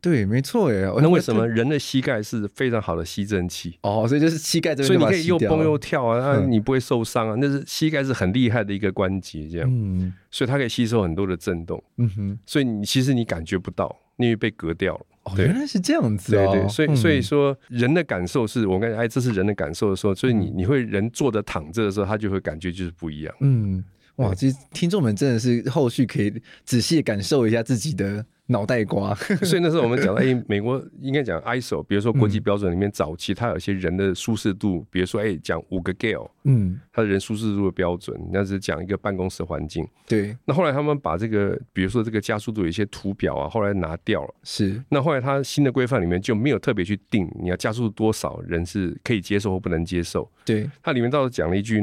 对，没错耶。那为什么人的膝盖是非常好的吸震器？哦，所以就是膝盖这边，所以你可以又蹦又跳啊，那你不会受伤啊。那是膝盖是很厉害的一个关节，这样，嗯，所以它可以吸收很多的震动，嗯哼。所以你其实你感觉不到，因为被隔掉了。哦，原来是这样子，对对。所以所以说，人的感受是我感觉哎，这是人的感受的时候，所以你你会人坐着躺着的时候，他就会感觉就是不一样。嗯，哇，其实听众们真的是后续可以仔细感受一下自己的。脑袋瓜，<laughs> 所以那时候我们讲到，哎、欸，美国应该讲 ISO，比如说国际标准里面早期它有些人的舒适度，比如说哎，讲五个 Gale，嗯，它的人舒适度的标准，那是讲一个办公室环境。对，那后来他们把这个，比如说这个加速度有一些图表啊，后来拿掉了。是，那后来它新的规范里面就没有特别去定你要加速度多少人是可以接受或不能接受。对，它里面倒是讲了一句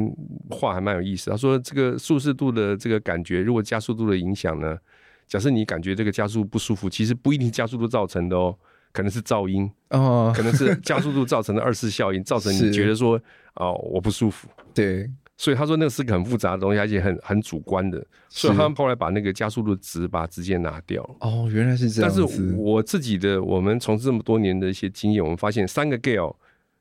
话，还蛮有意思。他说这个舒适度的这个感觉，如果加速度的影响呢？假设你感觉这个加速度不舒服，其实不一定加速度造成的哦，可能是噪音哦，可能是加速度造成的二次效应，造成你觉得说哦我不舒服。对，所以他说那个是个很复杂的东西，而且很很主观的，所以他们后来把那个加速度值把它直接拿掉。哦，原来是这样。但是我自己的我们从事这么多年的一些经验，我们发现三个 Gale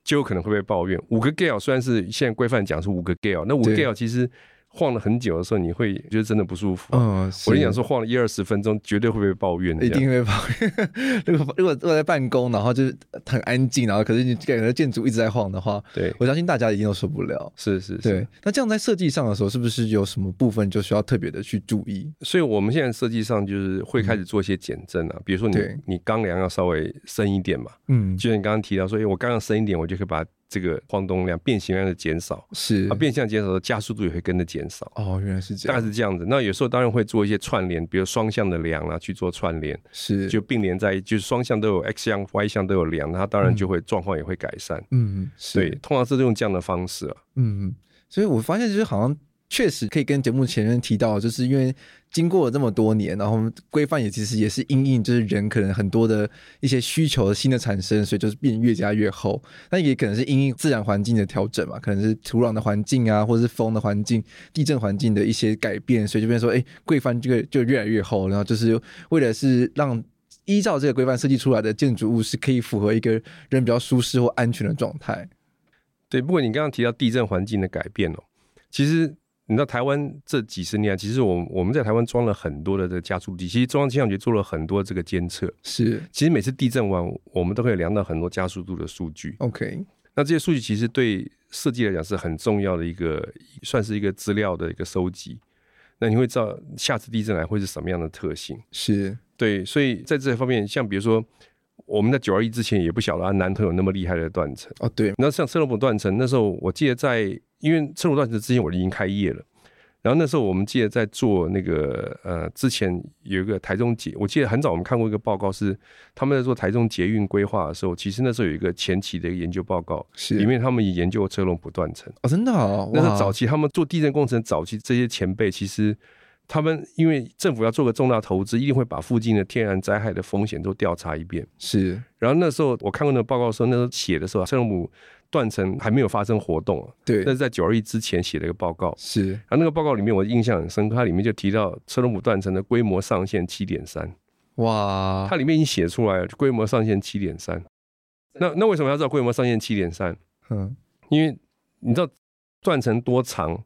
就有可能会被抱怨，五个 Gale 虽然是现在规范讲是五个 Gale，那五个 Gale 其实。晃了很久的时候，你会觉得真的不舒服。嗯，我跟你讲说，晃了一二十分钟，绝对会被抱怨的。一定会抱怨。<laughs> 如果如果坐在办公，然后就是很安静，然后可是你感觉建筑一直在晃的话，对，我相信大家一定都受不了。是是是。对，那这样在设计上的时候，是不是有什么部分就需要特别的去注意？所以我们现在设计上就是会开始做一些减震啊，嗯、比如说你你钢梁要稍微深一点嘛。嗯，就像你刚刚提到说，哎，我刚刚深一点，我就可以把。这个晃动量、变形量的减少是啊，变相减少的加速度也会跟着减少。哦，原来是这样，大概是这样子。那有时候当然会做一些串联，比如双向的梁啊，去做串联，是就并联在，就是双向都有 X 向、Y 向都有梁，它当然就会状况也会改善。嗯，对，通常是用这样的方式啊。嗯，所以我发现就是好像确实可以跟节目前面提到，就是因为经过了这么多年，然后规范也其实也是因应，就是人可能很多的一些需求的新的产生，所以就是变越加越厚。那也可能是因应自然环境的调整嘛，可能是土壤的环境啊，或者是风的环境、地震环境的一些改变，所以就变成说，哎，规范这个就越来越厚，然后就是为了是让依照这个规范设计出来的建筑物是可以符合一个人比较舒适或安全的状态。对，不过你刚刚提到地震环境的改变哦，其实。你知道台湾这几十年，其实我我们在台湾装了很多的这个加速器，其实中央气象局做了很多这个监测。是，其实每次地震完，我们都可以量到很多加速度的数据。OK，那这些数据其实对设计来讲是很重要的一个，算是一个资料的一个收集。那你会知道下次地震来会是什么样的特性？是对，所以在这方面，像比如说我们在九二一之前也不晓得啊，南投有那么厉害的断层哦。对，那像车龙埔断层，那时候我记得在。因为车龙断层之前我已经开业了，然后那时候我们记得在做那个呃，之前有一个台中捷，我记得很早我们看过一个报告，是他们在做台中捷运规划的时候，其实那时候有一个前期的一个研究报告，是里面他们也研究车龙埔断层哦，真的哦，那是早期他们做地震工程早期这些前辈，其实他们因为政府要做个重大投资，一定会把附近的天然灾害的风险都调查一遍，是。然后那时候我看过那个报告的时候，那时候写的时候车龙埔。断层还没有发生活动，对，那是在九二一之前写的一个报告，是。然后那个报告里面我印象很深刻，它里面就提到车龙姆断层的规模上限七点三，哇，它里面已经写出来了，规模上限七点三。那那为什么要知道规模上限七点三？嗯，因为你知道断层多长，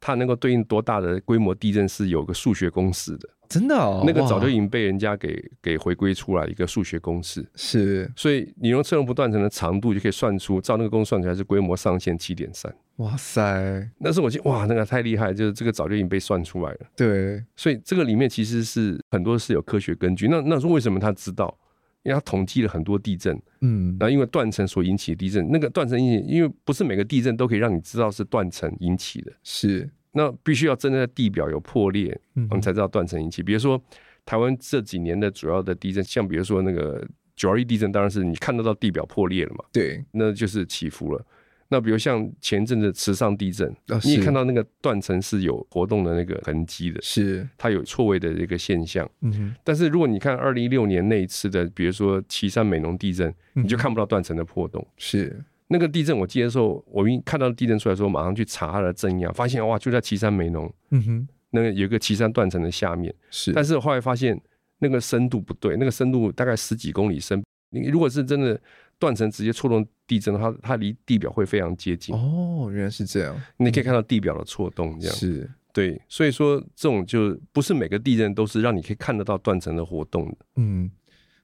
它能够对应多大的规模地震是有个数学公式的。真的哦，那个早就已经被人家给给回归出来一个数学公式，是，所以你用测龙不断层的长度就可以算出，照那个公式算出来是规模上限七点三。哇塞，那时候我觉哇，那个太厉害，就是这个早就已经被算出来了。对，所以这个里面其实是很多是有科学根据。那那说为什么他知道？因为他统计了很多地震，嗯，然后因为断层所引起的地震，那个断层引起，因为不是每个地震都可以让你知道是断层引起的，是。那必须要真的在地表有破裂，我们才知道断层引起。比如说台湾这几年的主要的地震，像比如说那个九二一地震，当然是你看得到地表破裂了嘛，对，那就是起伏了。那比如像前阵子池上地震，你也看到那个断层是有活动的那个痕迹的，是。它有错位的一个现象。嗯哼。但是如果你看二零一六年那一次的，比如说岐山美浓地震，你就看不到断层的破洞，是。那个地震，我记得的时候，我一看到地震出来的时候，马上去查它的震央，发现哇，就在岐山美浓，嗯哼，那个有一个岐山断层的下面，是，但是后来发现那个深度不对，那个深度大概十几公里深，你如果是真的断层直接触动地震的话，它离地表会非常接近。哦，原来是这样，你可以看到地表的错动，这样是对，所以说这种就不是每个地震都是让你可以看得到断层的活动的，嗯。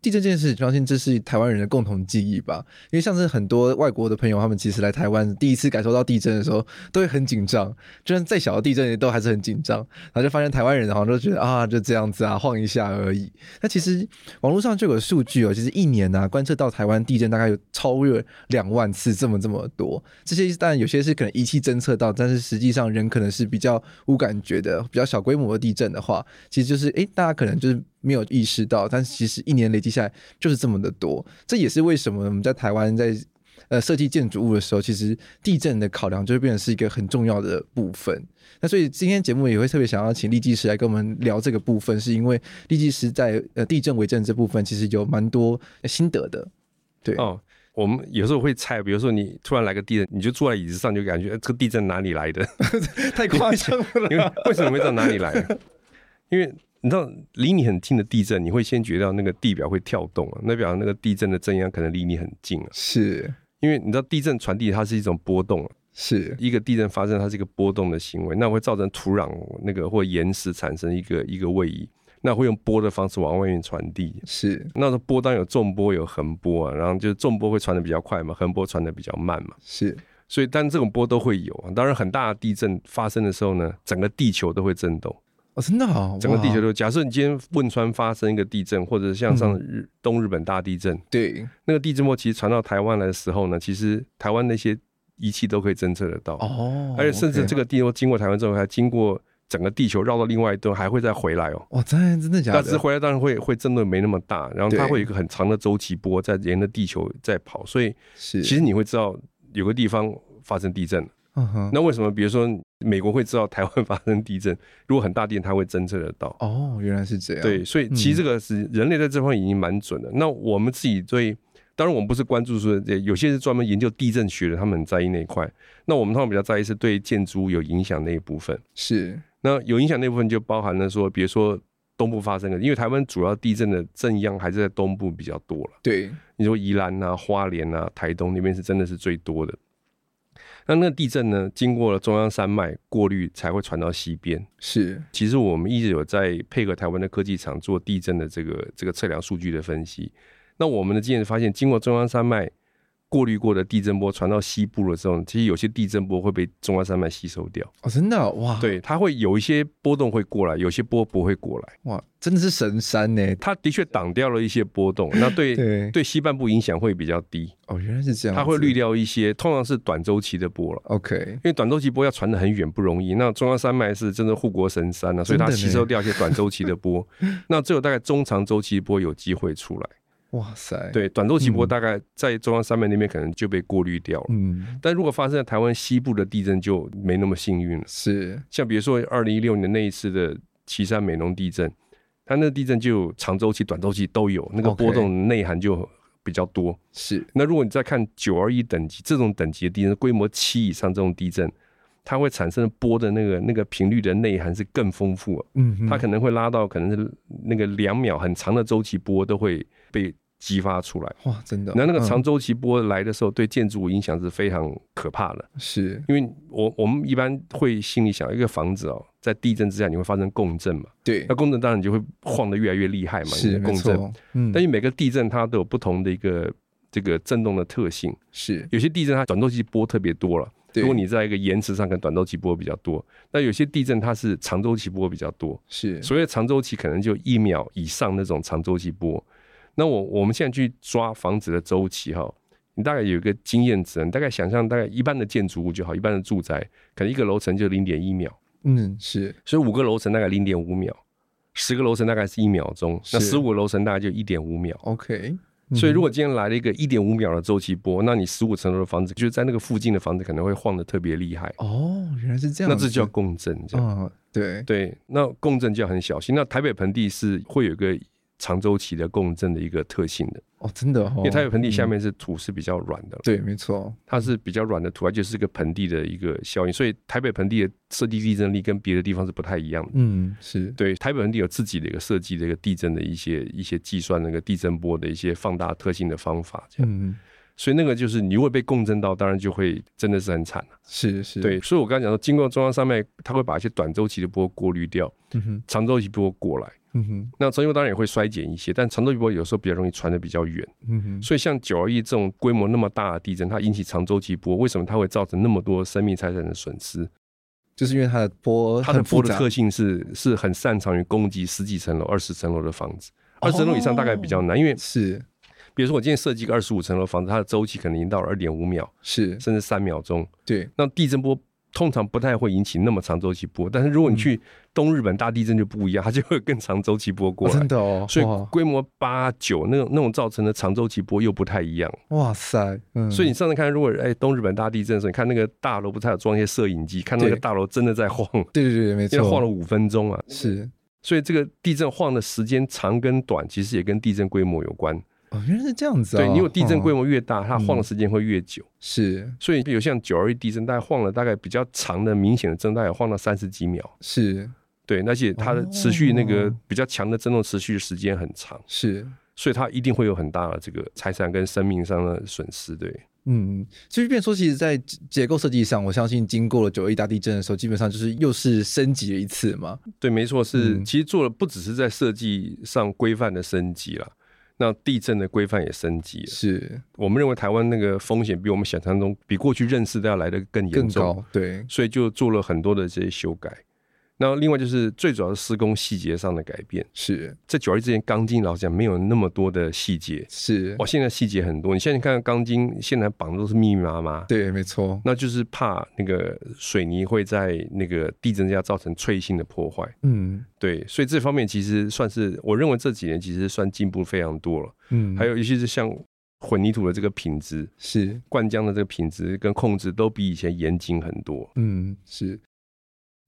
地震这件事，相信这是台湾人的共同记忆吧。因为像是很多外国的朋友，他们其实来台湾第一次感受到地震的时候，都会很紧张。就算再小的地震，也都还是很紧张。然后就发现台湾人好像都觉得啊，就这样子啊，晃一下而已。那其实网络上就有数据哦，其实一年、啊，观测到台湾地震大概有超越两万次，这么这么多。这些当然有些是可能仪器侦测到，但是实际上人可能是比较无感觉的，比较小规模的地震的话，其实就是诶，大家可能就是。没有意识到，但其实一年累积下来就是这么的多。这也是为什么我们在台湾在呃设计建筑物的时候，其实地震的考量就会变成是一个很重要的部分。那所以今天节目也会特别想要请立技师来跟我们聊这个部分，是因为立技师在呃地震为震这部分其实有蛮多心得的。对哦，我们有时候会猜，比如说你突然来个地震，你就坐在椅子上就感觉这个地震哪里来的？<laughs> 太夸张了因为为什么会知道哪里来？<laughs> 因为你知道，离你很近的地震，你会先觉得那个地表会跳动啊，那表示那个地震的震央可能离你很近啊。是，因为你知道地震传递它是一种波动啊，是一个地震发生，它是一个波动的行为，那会造成土壤那个或岩石产生一个一个位移，那会用波的方式往外面传递。是，那个波当然有纵波有横波啊，然后就是纵波会传的比较快嘛，横波传的比较慢嘛。是，所以但这种波都会有啊。当然，很大的地震发生的时候呢，整个地球都会震动。哦，真的啊！整个地球都，假设你今天汶川发生一个地震，或者像上日东日本大地震，对，那个地震波其实传到台湾来的时候呢，其实台湾那些仪器都可以侦测得到哦，而且甚至这个地波经过台湾之后，还经过整个地球绕到另外一端，还会再回来哦。哇，真真的假的？但是回来当然会会震动没那么大，然后它会有一个很长的周期波在沿着地球在跑，所以是其实你会知道有个地方发生地震。嗯哼，那为什么比如说美国会知道台湾发生地震？如果很大地震，它会侦测得到。哦，原来是这样。对，所以其实这个是人类在这方面已经蛮准的。嗯、那我们自己对，当然我们不是关注说，有些是专门研究地震学的，他们很在意那一块。那我们通常比较在意是对建筑物有影响那一部分。是，那有影响那部分就包含了说，比如说。东部发生的，因为台湾主要地震的震央还是在东部比较多了。对，你说宜兰啊、花莲啊、台东那边是真的是最多的。那那个地震呢，经过了中央山脉过滤，才会传到西边。是，其实我们一直有在配合台湾的科技厂做地震的这个这个测量数据的分析。那我们的经验发现，经过中央山脉。过滤过的地震波传到西部的时候，其实有些地震波会被中央山脉吸收掉。哦，真的、哦、哇！对，它会有一些波动会过来，有些波不会过来。哇，真的是神山呢！它的确挡掉了一些波动，<laughs> 那对对，对西半部影响会比较低。哦，原来是这样。它会滤掉一些，通常是短周期的波了。OK，因为短周期波要传的很远不容易。那中央山脉是真的护国神山啊，所以它吸收掉一些短周期的波。<laughs> 那只有大概中长周期波有机会出来。哇塞！对，短周期波大概在中央山脉那边可能就被过滤掉了。嗯，但如果发生在台湾西部的地震就没那么幸运了。是，像比如说二零一六年那一次的岐山美浓地震，它那个地震就长周期、短周期都有，那个波动内涵就比较多。是，那如果你再看九二一等级这种等级的地震，规模七以上这种地震，它会产生波的那个那个频率的内涵是更丰富。嗯，它可能会拉到可能是那个两秒很长的周期波都会被。激发出来哇，真的！那那个长周期波来的时候，对建筑物影响是非常可怕的。是，因为我我们一般会心里想，一个房子哦，在地震之下你会发生共振嘛？对，那共振当然你就会晃得越来越厉害嘛。是，共振。嗯，但是每个地震它都有不同的一个这个震动的特性。是，有些地震它短周期波特别多了。如果你在一个延迟上，跟短周期波比较多。那有些地震它是长周期波比较多。是，所以长周期可能就一秒以上那种长周期波。那我我们现在去抓房子的周期哈，你大概有一个经验值，你大概想象大概一般的建筑物就好，一般的住宅可能一个楼层就零点一秒，嗯，是，所以五个楼层大概零点五秒，十个楼层大概是一秒钟，那十五个楼层大概就一点五秒，OK。所以如果今天来了一个一点五秒的周期波，那你十五层楼的房子就是在那个附近的房子可能会晃得特别厉害。哦，原来是这样，那这叫共振，这样，哦，对对，那共振就要很小心。那台北盆地是会有一个。长周期的共振的一个特性的。哦，真的，哦，因为它有盆地下面是土是比较软的，对，没错，它是比较软的土，而且是个盆地的一个效应，所以台北盆地的设计地震力跟别的地方是不太一样的。嗯，是。对，台北盆地有自己的一个设计的一个地震的一些一些计算那个地震波的一些放大特性的方法，这样，嗯，所以那个就是你如果被共振到，当然就会真的是很惨了。是是，对，所以我刚才讲说，经过中央山脉，它会把一些短周期的波过滤掉，长周期波过来。嗯哼，那长周期当然也会衰减一些，但长周期波有时候比较容易传的比较远。嗯哼，所以像九二一这种规模那么大的地震，它引起长周期波，为什么它会造成那么多生命财产的损失？就是因为它的波，它的波的特性是是很擅长于攻击十几层楼、二十层楼的房子，二十层楼以上大概比较难，因为是，比如说我今天设计个二十五层楼房子，它的周期可能已经到了二点五秒，是甚至三秒钟。对，那地震波。通常不太会引起那么长周期波，但是如果你去东日本大地震就不一样，它就会更长周期波过来。哦、真的哦，所以规模八九那种那种造成的长周期波又不太一样。哇塞，嗯、所以你上次看，如果哎东日本大地震的时候，你看那个大楼不是还有装一些摄影机，看那个大楼真的在晃。对对对，没错，晃了五分钟啊。是，所以这个地震晃的时间长跟短，其实也跟地震规模有关。哦，原来是这样子啊！对，你有地震规模越大，哦、它晃的时间会越久。是，所以比如像九二一地震，大概晃了大概比较长的、明显的震，大概晃了三十几秒。是，对，而且它的持续那个比较强的震动持续的时间很长。是，所以它一定会有很大的这个财产跟生命上的损失。对，嗯，所以变说，其实，在结构设计上，我相信经过了九二一大地震的时候，基本上就是又是升级了一次嘛。对，没错，是、嗯、其实做了不只是在设计上规范的升级了。那地震的规范也升级了，是。我们认为台湾那个风险比我们想象中，比过去认识都要来的更严重，对，所以就做了很多的这些修改。那另外就是最主要的施工细节上的改变，是。在九二之前钢筋老实讲没有那么多的细节，是。哦，现在细节很多。你现在看钢筋，现在绑的都是密密麻麻，对，没错，那就是怕那个水泥会在那个地震下造成脆性的破坏，嗯，对，所以这方面其实算是我认为这几年其实算进步非常多了，嗯，还有尤其是像混凝土的这个品质是。灌浆的这个品质跟控制都比以前严谨很多。嗯，是。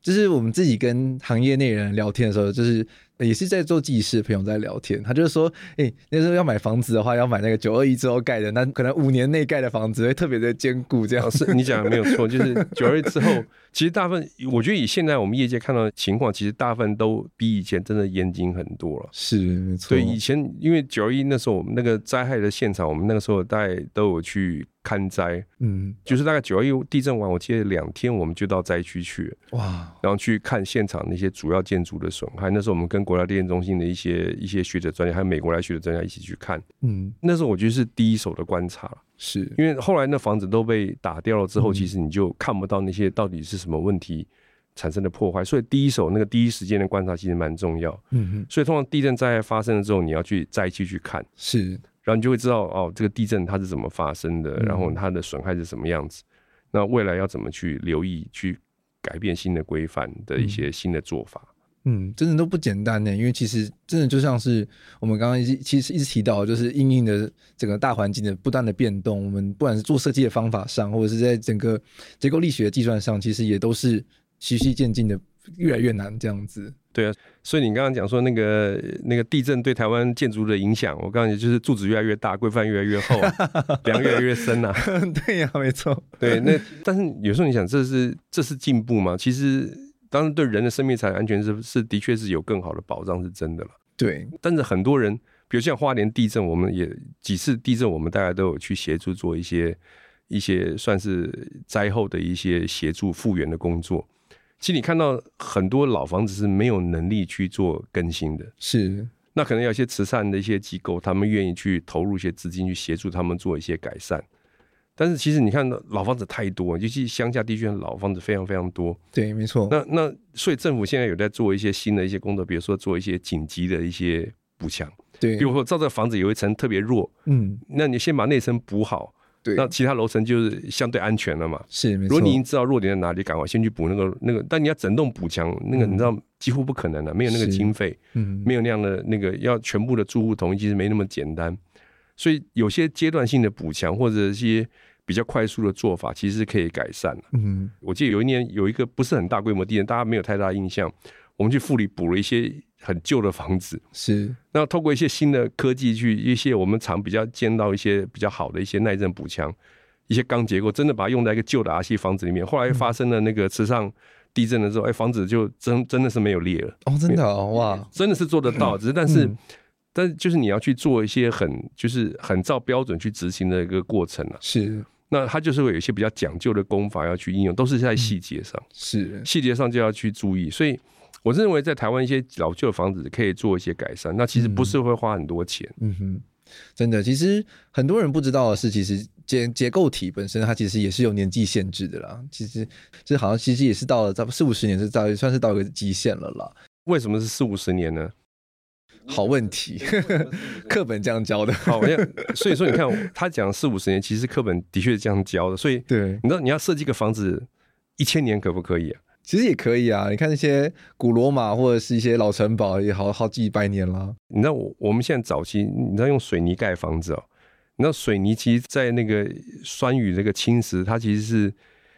就是我们自己跟行业内人聊天的时候，就是也是在做技师的朋友在聊天，他就是说，哎、欸，那时候要买房子的话，要买那个九二一之后盖的，那可能五年内盖的房子会特别的坚固，这样。是你讲的没有错，就是 <laughs> 九二一之后，其实大部分，我觉得以现在我们业界看到的情况，其实大部分都比以前真的严谨很多了。是，没错。对，以前因为九二一那时候我们那个灾害的现场，我们那个时候大概都有去。看灾，嗯，就是大概九二一地震完，我记得两天我们就到灾区去，哇，然后去看现场那些主要建筑的损害。那时候我们跟国家地震中心的一些一些学者专家，还有美国来学者专家一起去看，嗯，那时候我觉得是第一手的观察，是。因为后来那房子都被打掉了之后，其实你就看不到那些到底是什么问题产生的破坏，所以第一手那个第一时间的观察其实蛮重要，嗯哼，所以通常地震灾害发生了之后，你要去灾区去看，是。然后你就会知道哦，这个地震它是怎么发生的，然后它的损害是什么样子。嗯、那未来要怎么去留意、去改变新的规范的一些新的做法？嗯，真的都不简单呢。因为其实真的就像是我们刚刚一其实一直提到，就是应应的整个大环境的不断的变动，我们不管是做设计的方法上，或者是在整个结构力学的计算上，其实也都是循序渐进的，越来越难这样子。对啊，所以你刚刚讲说那个那个地震对台湾建筑的影响，我告诉你就是柱子越来越大，规范越来越厚，梁越来越深呐、啊。<laughs> 对呀、啊，没错。对，那但是有时候你想，这是这是进步吗？其实当然对人的生命财产安全是是的确是有更好的保障，是真的了。对，但是很多人，比如像花莲地震，我们也几次地震，我们大家都有去协助做一些一些算是灾后的一些协助复原的工作。其实你看到很多老房子是没有能力去做更新的，是那可能有一些慈善的一些机构，他们愿意去投入一些资金去协助他们做一些改善。但是其实你看到老房子太多，尤其乡下地区的老房子非常非常多。对，没错。那那所以政府现在有在做一些新的一些工作，比如说做一些紧急的一些补强。对，比如说造这个房子有一层特别弱，嗯，那你先把那层补好。对那其他楼层就是相对安全了嘛？是，没错。如果你已经知道弱点在哪里，赶快先去补那个那个。但你要整栋补强，那个你知道几乎不可能的，没有那个经费，嗯，没有那样的那个要全部的住户同意，其实没那么简单。所以有些阶段性的补强或者一些比较快速的做法，其实是可以改善的。嗯，我记得有一年有一个不是很大规模地震，大家没有太大印象，我们去富里补了一些。很旧的房子是，那透过一些新的科技去一些我们常比较见到一些比较好的一些耐震补强，一些钢结构，真的把它用在一个旧的 R C 房子里面。后来发生了那个池上地震的时候，哎、嗯，房子就真真的是没有裂了。哦，真的哦，哇，真的是做得到。只是但是、嗯、但是就是你要去做一些很就是很照标准去执行的一个过程啊。是，那它就是会有一些比较讲究的功法要去应用，都是在细节上。是，细节上就要去注意，所以。我认为在台湾一些老旧的房子可以做一些改善，那其实不是会花很多钱。嗯哼，真的，其实很多人不知道的是，其实结结构体本身它其实也是有年纪限制的啦。其实这好像其实也是到了在四五十年是到算是到一个极限了啦。为什么是四五十年呢？好问题，课本这样教的。好，<laughs> 所以说你看他讲四五十年，其实课本的确是这样教的。所以对，你知道你要设计个房子一千年可不可以啊？其实也可以啊，你看那些古罗马或者是一些老城堡，也好好几百年了。你知道我我们现在早期，你知道用水泥盖房子哦？你知道水泥其实，在那个酸雨这个侵蚀，它其实是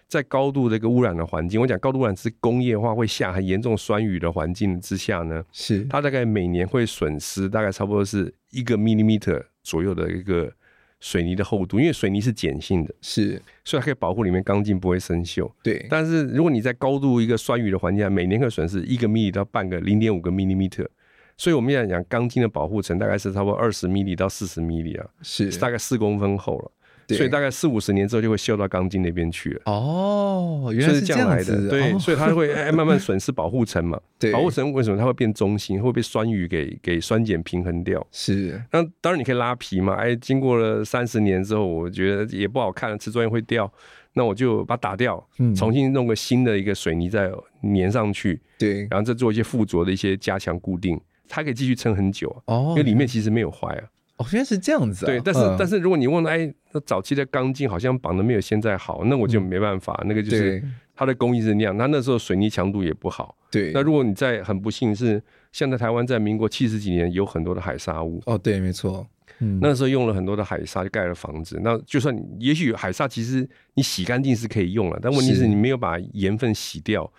在高度这个污染的环境。我讲高度污染是工业化会下很严重酸雨的环境之下呢，是它大概每年会损失大概差不多是一个 millimeter 左右的一个。水泥的厚度，因为水泥是碱性的，是，所以它可以保护里面钢筋不会生锈。对，但是如果你在高度一个酸雨的环境下，每年会损失一个 mm 到半个零点五个 millimeter，所以我们现在讲钢筋的保护层大概是差不多二十 mm 到四十 mm 啊，是，是大概四公分厚了。所以大概四五十年之后就会锈到钢筋那边去了。哦，原来是这样子。来的。对，所以它会慢慢损失保护层嘛。<laughs> 对，保护层为什么它会变中心？会被酸雨给给酸碱平衡掉。是。那当然你可以拉皮嘛。哎，经过了三十年之后，我觉得也不好看了，瓷砖会掉。那我就把它打掉，重新弄个新的一个水泥再粘上去。对。然后再做一些附着的一些加强固定，它可以继续撑很久。哦。因为里面其实没有坏啊。哦，原来是这样子啊。对，但是、嗯、但是如果你问，哎，那早期的钢筋好像绑的没有现在好，那我就没办法。嗯、那个就是它的工艺是那样，它那时候水泥强度也不好。对。那如果你在很不幸是，像在台湾在民国七十几年有很多的海砂屋。哦，对，没错。嗯，那时候用了很多的海沙就盖了房子。那就算也许海沙其实你洗干净是可以用了，但问题是你没有把盐分洗掉，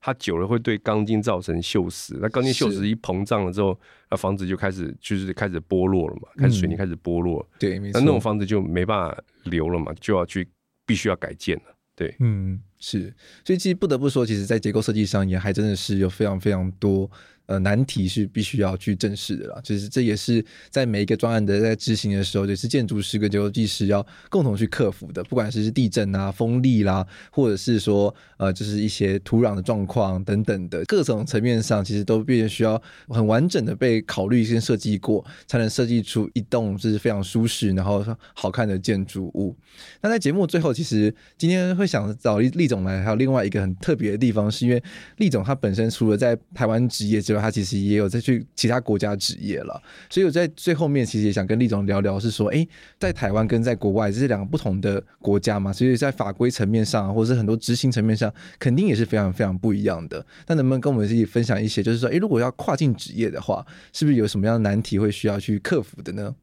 它久了会对钢筋造成锈蚀。那钢筋锈蚀一膨胀了之后，那房子就开始就是开始剥落了嘛，开始水泥开始剥落。嗯、对，没错。那那种房子就没办法留了嘛，就要去必须要改建了。对，嗯，是。所以其实不得不说，其实在结构设计上也还真的是有非常非常多。呃，难题是必须要去正视的啦，就是这也是在每一个专案的在执行的时候，也是建筑师跟结构技师要共同去克服的。不管是是地震啊、风力啦，或者是说呃，就是一些土壤的状况等等的各种层面上，其实都必须需要很完整的被考虑跟设计过，才能设计出一栋就是非常舒适然后好看的建筑物。那在节目最后，其实今天会想找立立总来，还有另外一个很特别的地方，是因为立总他本身除了在台湾职业之外，他其实也有在去其他国家执业了，所以我在最后面其实也想跟立总聊聊，是说，哎，在台湾跟在国外这是两个不同的国家嘛，所以在法规层面上，或者是很多执行层面上，肯定也是非常非常不一样的。那能不能跟我们自己分享一些，就是说，哎，如果要跨境职业的话，是不是有什么样的难题会需要去克服的呢？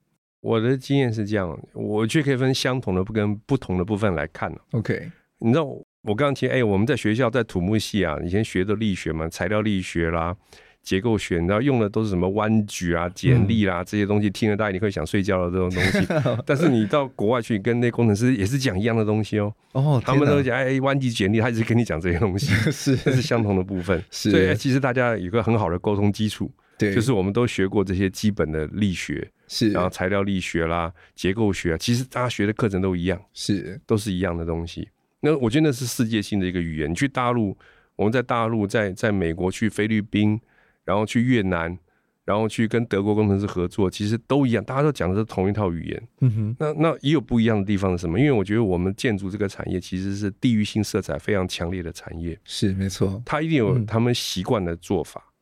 我的经验是这样，我却可以分相同的不跟不同的部分来看。OK，你知道我刚刚提，哎，我们在学校在土木系啊，以前学的力学嘛，材料力学啦。结构学，然后用的都是什么弯矩啊、剪力啦、啊、这些东西，听了大家你会想睡觉的这种东西。<laughs> 但是你到国外去跟那工程师也是讲一样的东西哦。哦，他们都讲哎，弯矩剪力，他一直跟你讲这些东西，是 <laughs> 这是相同的部分。是，所以其实大家有个很好的沟通基础，对，就是我们都学过这些基本的力学，是，然后材料力学啦、结构学啊，其实大家学的课程都一样，是，都是一样的东西。那我觉得那是世界性的一个语言。你去大陆，我们在大陆，在在美国，去菲律宾。然后去越南，然后去跟德国工程师合作，其实都一样，大家都讲的是同一套语言。嗯哼，那那也有不一样的地方是什么？因为我觉得我们建筑这个产业其实是地域性色彩非常强烈的产业。是没错，它一定有他们习惯的做法。嗯、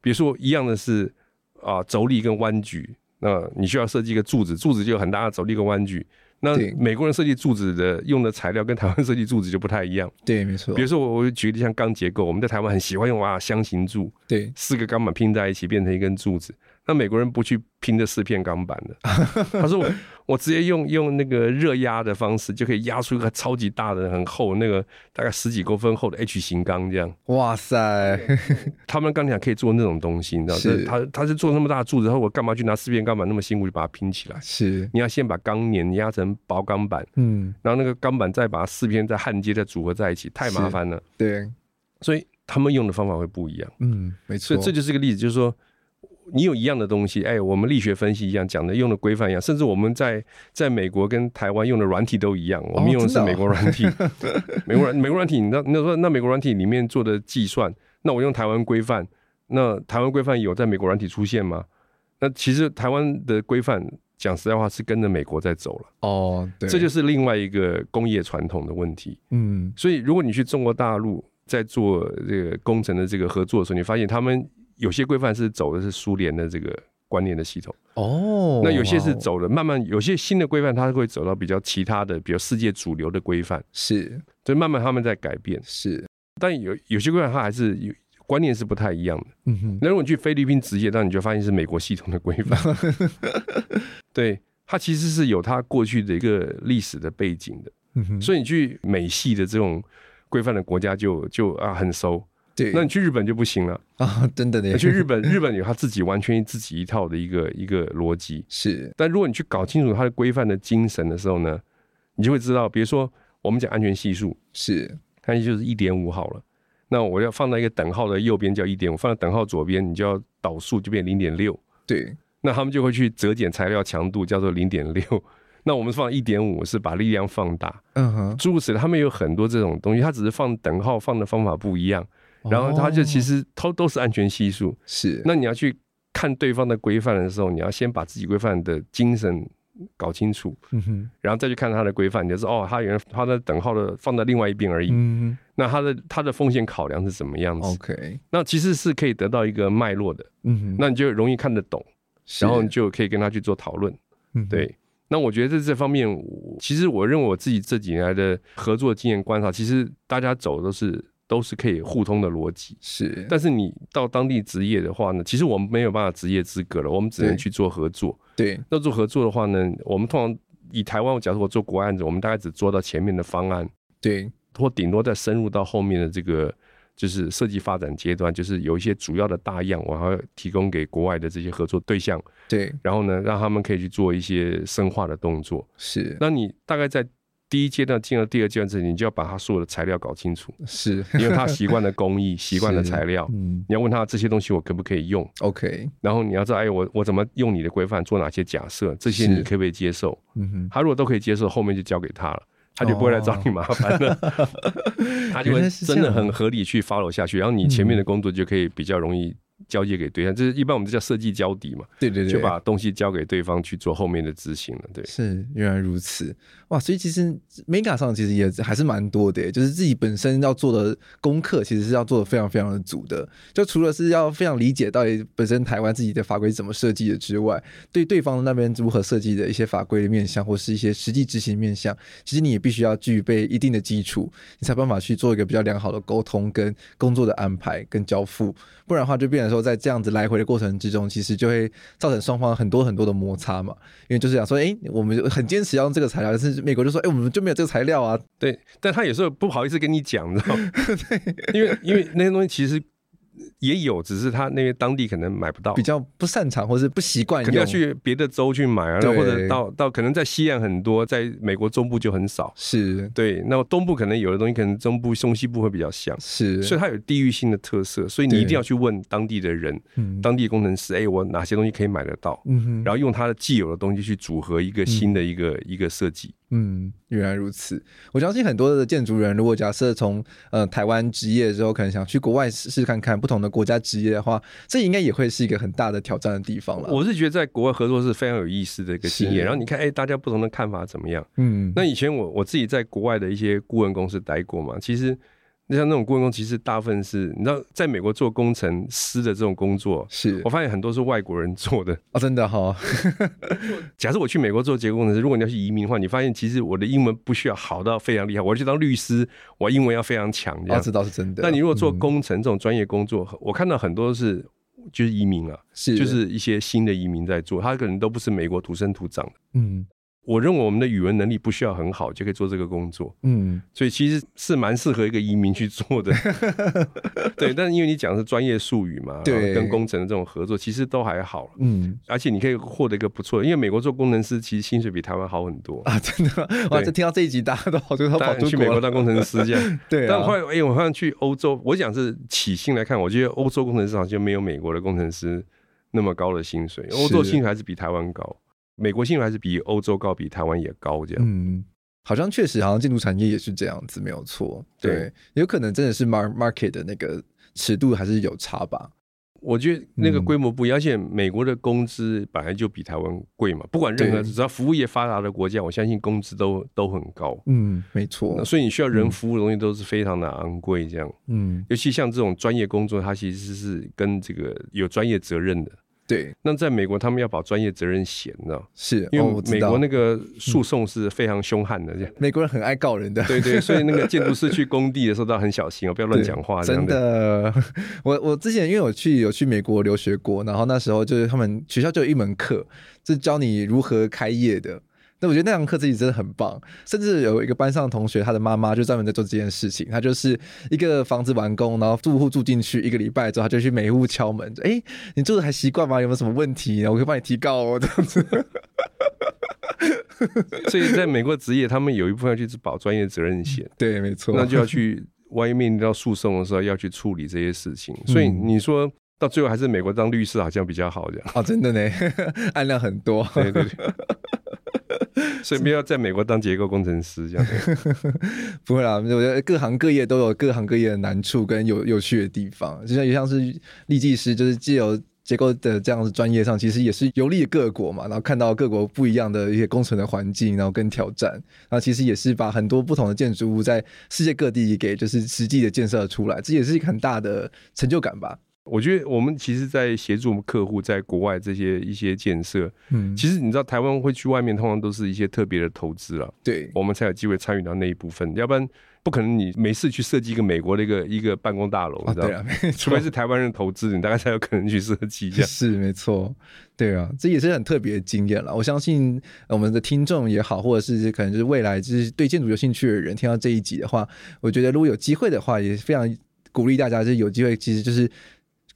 比如说一样的是啊，轴力跟弯矩，那你需要设计一个柱子，柱子就有很大的轴力跟弯矩。那美国人设计柱子的用的材料跟台湾设计柱子就不太一样。对，没错。比如说我我举例像钢结构，我们在台湾很喜欢用啊箱型柱，对，四个钢板拼在一起变成一根柱子。那美国人不去拼这四片钢板的，他说我我直接用用那个热压的方式就可以压出一个超级大的、很厚那个大概十几公分厚的 H 型钢这样。哇塞，他们钢铁可以做那种东西，你知道？是，他他是做那么大的柱子，然后我干嘛去拿四片钢板那么辛苦就把它拼起来？是，你要先把钢碾压成薄钢板，嗯，然后那个钢板再把四片再焊接再组合在一起，太麻烦了。对，所以他们用的方法会不一样。嗯，没错。所以这就是一个例子，就是说。你有一样的东西，哎，我们力学分析一样讲的，用的规范一样，甚至我们在在美国跟台湾用的软体都一样，我们用的是美国软体，哦哦、美国软美国软体，你知道，那说那美国软体里面做的计算，那我用台湾规范，那台湾规范有在美国软体出现吗？那其实台湾的规范，讲实在话是跟着美国在走了，哦，对，这就是另外一个工业传统的问题，嗯，所以如果你去中国大陆在做这个工程的这个合作的时候，你发现他们。有些规范是走的是苏联的这个观念的系统。哦，那有些是走的慢慢，有些新的规范它会走到比较其他的，比如世界主流的规范。是，所以慢慢他们在改变。是，但有有些规范它还是有观念是不太一样的。嗯哼，那如果你去菲律宾执业，那你就发现是美国系统的规范，<laughs> 对，它其实是有它过去的一个历史的背景的。嗯哼，所以你去美系的这种规范的国家就就啊很熟。对，那你去日本就不行了啊！真的，你去日本，<laughs> 日本有他自己完全自己一套的一个一个逻辑。是，但如果你去搞清楚它的规范的精神的时候呢，你就会知道，比如说我们讲安全系数，是，它就是一点五好了。那我要放在一个等号的右边叫一点五，放在等号左边，你就要导数就变零点六。对，那他们就会去折减材料强度，叫做零点六。<laughs> 那我们放一点五是把力量放大。嗯哼，诸如此类，他们有很多这种东西，它只是放等号放的方法不一样。然后他就其实都都是安全系数，是。那你要去看对方的规范的时候，你要先把自己规范的精神搞清楚，嗯哼，然后再去看他的规范，你就是哦，他原来他的等号的放在另外一边而已，嗯哼。那他的他的风险考量是什么样子？OK，那其实是可以得到一个脉络的，嗯哼。那你就容易看得懂，然后你就可以跟他去做讨论，嗯，对。那我觉得在这方面，其实我认为我自己这几年来的合作经验观察，其实大家走的都是。都是可以互通的逻辑。是，但是你到当地职业的话呢，其实我们没有办法职业资格了，我们只能去做合作。对，那做合作的话呢，我们通常以台湾，假如我做国外案子，我们大概只做到前面的方案，对，或顶多再深入到后面的这个。就是设计发展阶段，就是有一些主要的大样，我还要提供给国外的这些合作对象。对，然后呢，让他们可以去做一些深化的动作。是，那你大概在第一阶段进入第二阶段之前，你就要把他所有的材料搞清楚。是，因为他习惯的工艺、<laughs> 习惯的材料，嗯，你要问他这些东西我可不可以用？OK。然后你要知道，哎，我我怎么用你的规范做哪些假设，这些你可不可以接受？嗯哼，他如果都可以接受，后面就交给他了。他就不会来找你麻烦了，哦、<laughs> 他就会真的很合理去 follow 下去，然后你前面的工作就可以比较容易。交接给对象，就是一般我们就叫设计交底嘛。对对对，就把东西交给对方去做后面的执行了。对，是原来如此哇！所以其实 Mega 上其实也还是蛮多的，就是自己本身要做的功课其实是要做的非常非常的足的。就除了是要非常理解到底本身台湾自己的法规怎么设计的之外，对对方那边如何设计的一些法规的面向，或是一些实际执行面向，其实你也必须要具备一定的基础，你才办法去做一个比较良好的沟通跟工作的安排跟交付。不然的话，就变在这样子来回的过程之中，其实就会造成双方很多很多的摩擦嘛。因为就是想说，哎、欸，我们很坚持要用这个材料，但是美国就说，哎、欸，我们就没有这个材料啊。对，但他有时候不好意思跟你讲，你知道吗？<laughs> 因为因为那些东西其实。也有，只是他那边当地可能买不到，比较不擅长或是不习惯，可能要去别的州去买啊，或者到到可能在西岸很多，在美国中部就很少。是。对，那么东部可能有的东西，可能中部、中西部会比较像，是，所以它有地域性的特色，所以你一定要去问当地的人，当地的工程师，哎、欸，我哪些东西可以买得到？嗯哼，然后用他的既有的东西去组合一个新的一个、嗯、一个设计。嗯，原来如此。我相信很多的建筑人，如果假设从呃台湾职业之后，可能想去国外试试看看不同的国家职业的话，这应该也会是一个很大的挑战的地方了。我是觉得在国外合作是非常有意思的一个经验。然后你看，哎、欸，大家不同的看法怎么样？嗯，那以前我我自己在国外的一些顾问公司待过嘛，其实。那像那种顾问公司，其实大部分是你知道，在美国做工程师的这种工作，是我发现很多是外国人做的哦，真的哈、哦。假设我去美国做结构工程师，如果你要去移民的话，你发现其实我的英文不需要好到非常厉害，我要去当律师，我英文要非常强，这样这倒是真的。但你如果做工程这种专业工作，嗯、我看到很多是就是移民啊，是就是一些新的移民在做，他可能都不是美国土生土长的，嗯。我认为我们的语文能力不需要很好就可以做这个工作，嗯，所以其实是蛮适合一个移民去做的，<laughs> 对。但是因为你讲的是专业术语嘛，对，跟工程的这种合作其实都还好，嗯，而且你可以获得一个不错的，因为美国做工程师其实薪水比台湾好很多。啊，真的。哇，这听到这一集大家都好多都跑去美国当工程师。这样，对。但后来哎，我好像去欧洲，我讲是起薪来看，我觉得欧洲工程师好像没有美国的工程师那么高的薪水，欧洲薪水还是比台湾高。美国薪水还是比欧洲高，比台湾也高，这样。嗯，好像确实，好像建筑产业也是这样子，没有错。对，有可能真的是 market 的那个尺度还是有差吧。我觉得那个规模不一样，而且美国的工资本来就比台湾贵嘛。不管任何只要服务业发达的国家，我相信工资都都很高。嗯，没错。所以你需要人服务的东西都是非常的昂贵，这样。嗯，尤其像这种专业工作，它其实是跟这个有专业责任的。对，那在美国，他们要把专业责任险，你知道？是，因为美国那个诉讼是非常凶悍的，这样。美国人很爱告人的，对对，所以那个 <laughs> 建筑师去工地的时候都要很小心哦，不要乱讲话。真的，<laughs> 我我之前因为我去有去美国留学过，然后那时候就是他们学校就有一门课，是教你如何开业的。那我觉得那堂课自己真的很棒，甚至有一个班上的同学，他的妈妈就专门在做这件事情。他就是一个房子完工，然后住户住进去一个礼拜之后，他就去每户敲门，哎、欸，你住的还习惯吗？有没有什么问题？我可以帮你提高哦，这样子。所以在美国职业，他们有一部分要去保专业责任险，<laughs> 对，没错。那就要去，万一面临到诉讼的时候，要去处理这些事情。所以你说到最后，还是美国当律师好像比较好，这样。哦，真的呢，<laughs> 案量很多。对对对。<laughs> 所以没有在美国当结构工程师这样，<laughs> 不会啦。我觉得各行各业都有各行各业的难处跟有有趣的地方，就像也像是设计师，就是既有结构的这样子专业上，其实也是游历各国嘛，然后看到各国不一样的一些工程的环境，然后跟挑战，然后其实也是把很多不同的建筑物在世界各地给就是实际的建设出来，这也是一个很大的成就感吧。我觉得我们其实，在协助我们客户在国外这些一些建设，嗯，其实你知道，台湾会去外面，通常都是一些特别的投资了，对，我们才有机会参与到那一部分，要不然。不可能，你没事去设计一个美国的一个一个办公大楼，你知道吗？<laughs> 除非是台湾人投资，你大概才有可能去设计一下。是没错，对啊，这也是很特别的经验了。我相信我们的听众也好，或者是可能就是未来就是对建筑有兴趣的人，听到这一集的话，我觉得如果有机会的话，也非常鼓励大家，就是有机会，其实就是。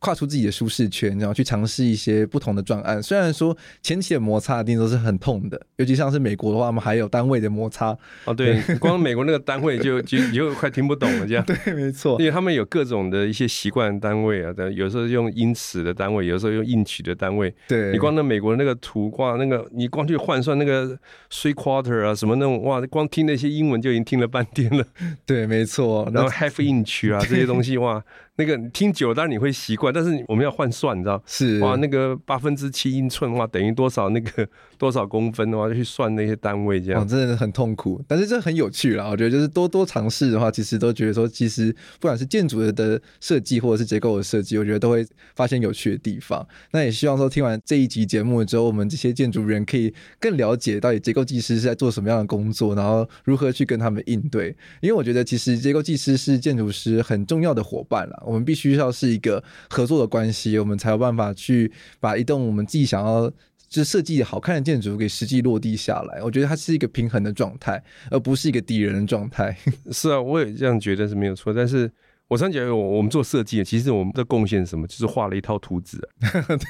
跨出自己的舒适圈，然后去尝试一些不同的专案。虽然说前期的摩擦一定都是很痛的，尤其像是美国的话，我们还有单位的摩擦。哦，对，光美国那个单位就就就快听不懂了，这样。<laughs> 对，没错，因为他们有各种的一些习惯单位啊，有时候用英尺的单位，有时候用英曲的单位。对，你光那美国那个图，挂那个你光去换算那个 three quarter 啊什么那种，哇，光听那些英文就已经听了半天了。<laughs> 对，没错。然后 half inch 啊这些东西，哇。那个听久了，当然你会习惯，但是我们要换算，你知道？是哇，那个八分之七英寸哇，等于多少？那个多少公分的话，就去算那些单位，这样、哦、真的很痛苦。但是这很有趣啦，我觉得就是多多尝试的话，其实都觉得说，其实不管是建筑的设计或者是结构的设计，我觉得都会发现有趣的地方。那也希望说，听完这一集节目之后，我们这些建筑人可以更了解到底结构技师是在做什么样的工作，然后如何去跟他们应对。因为我觉得，其实结构技师是建筑师很重要的伙伴啦。我们必须要是一个合作的关系，我们才有办法去把一栋我们自己想要就设计好看的建筑给实际落地下来。我觉得它是一个平衡的状态，而不是一个敌人的状态。<laughs> 是啊，我也这样觉得是没有错。但是我上讲，我我们做设计，其实我们的贡献是什么？就是画了一套图纸。<laughs>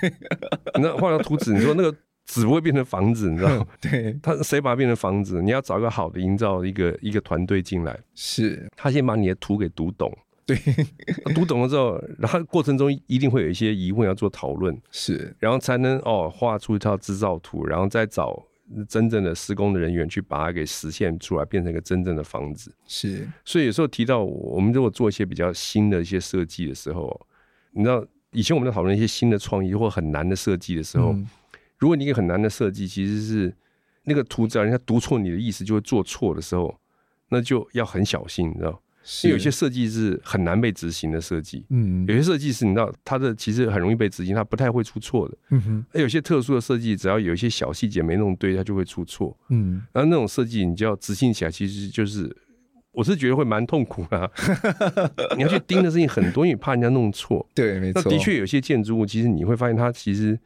对，那画了图纸，你说那个纸不会变成房子，你知道吗？<laughs> 对，他谁把它变成房子？你要找一个好的营造一个一个团队进来，是他先把你的图给读懂。对，<laughs> 读懂了之后，然后过程中一定会有一些疑问要做讨论，是，然后才能哦画出一套制造图，然后再找真正的施工的人员去把它给实现出来，变成一个真正的房子。是，所以有时候提到我们如果做一些比较新的一些设计的时候，你知道以前我们在讨论一些新的创意或很难的设计的时候，嗯、如果你一个很难的设计其实是那个图，只要人家读错你的意思就会做错的时候，那就要很小心，你知道。是因为有些设计是很难被执行的设计，嗯，有些设计是你知道它的其实很容易被执行，它不太会出错的，嗯哼。而有些特殊的设计，只要有一些小细节没弄对，它就会出错，嗯。然后那种设计，你就要执行起来，其实就是我是觉得会蛮痛苦的啊。<laughs> 你要去盯的事情很多，因为怕人家弄错。对，没错。那的确有些建筑物，其实你会发现它其实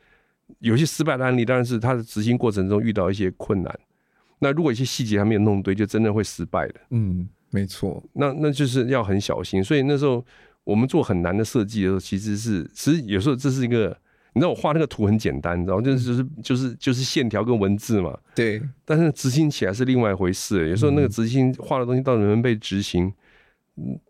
有些失败的案例，当然是它的执行过程中遇到一些困难。那如果一些细节还没有弄对，就真的会失败的，嗯。没错，那那就是要很小心。所以那时候我们做很难的设计的时候，其实是其实有时候这是一个，你知道我画那个图很简单，你知道就是就是就是就是线条跟文字嘛。对，但是执行起来是另外一回事。有时候那个执行画的东西到底能不能被执行？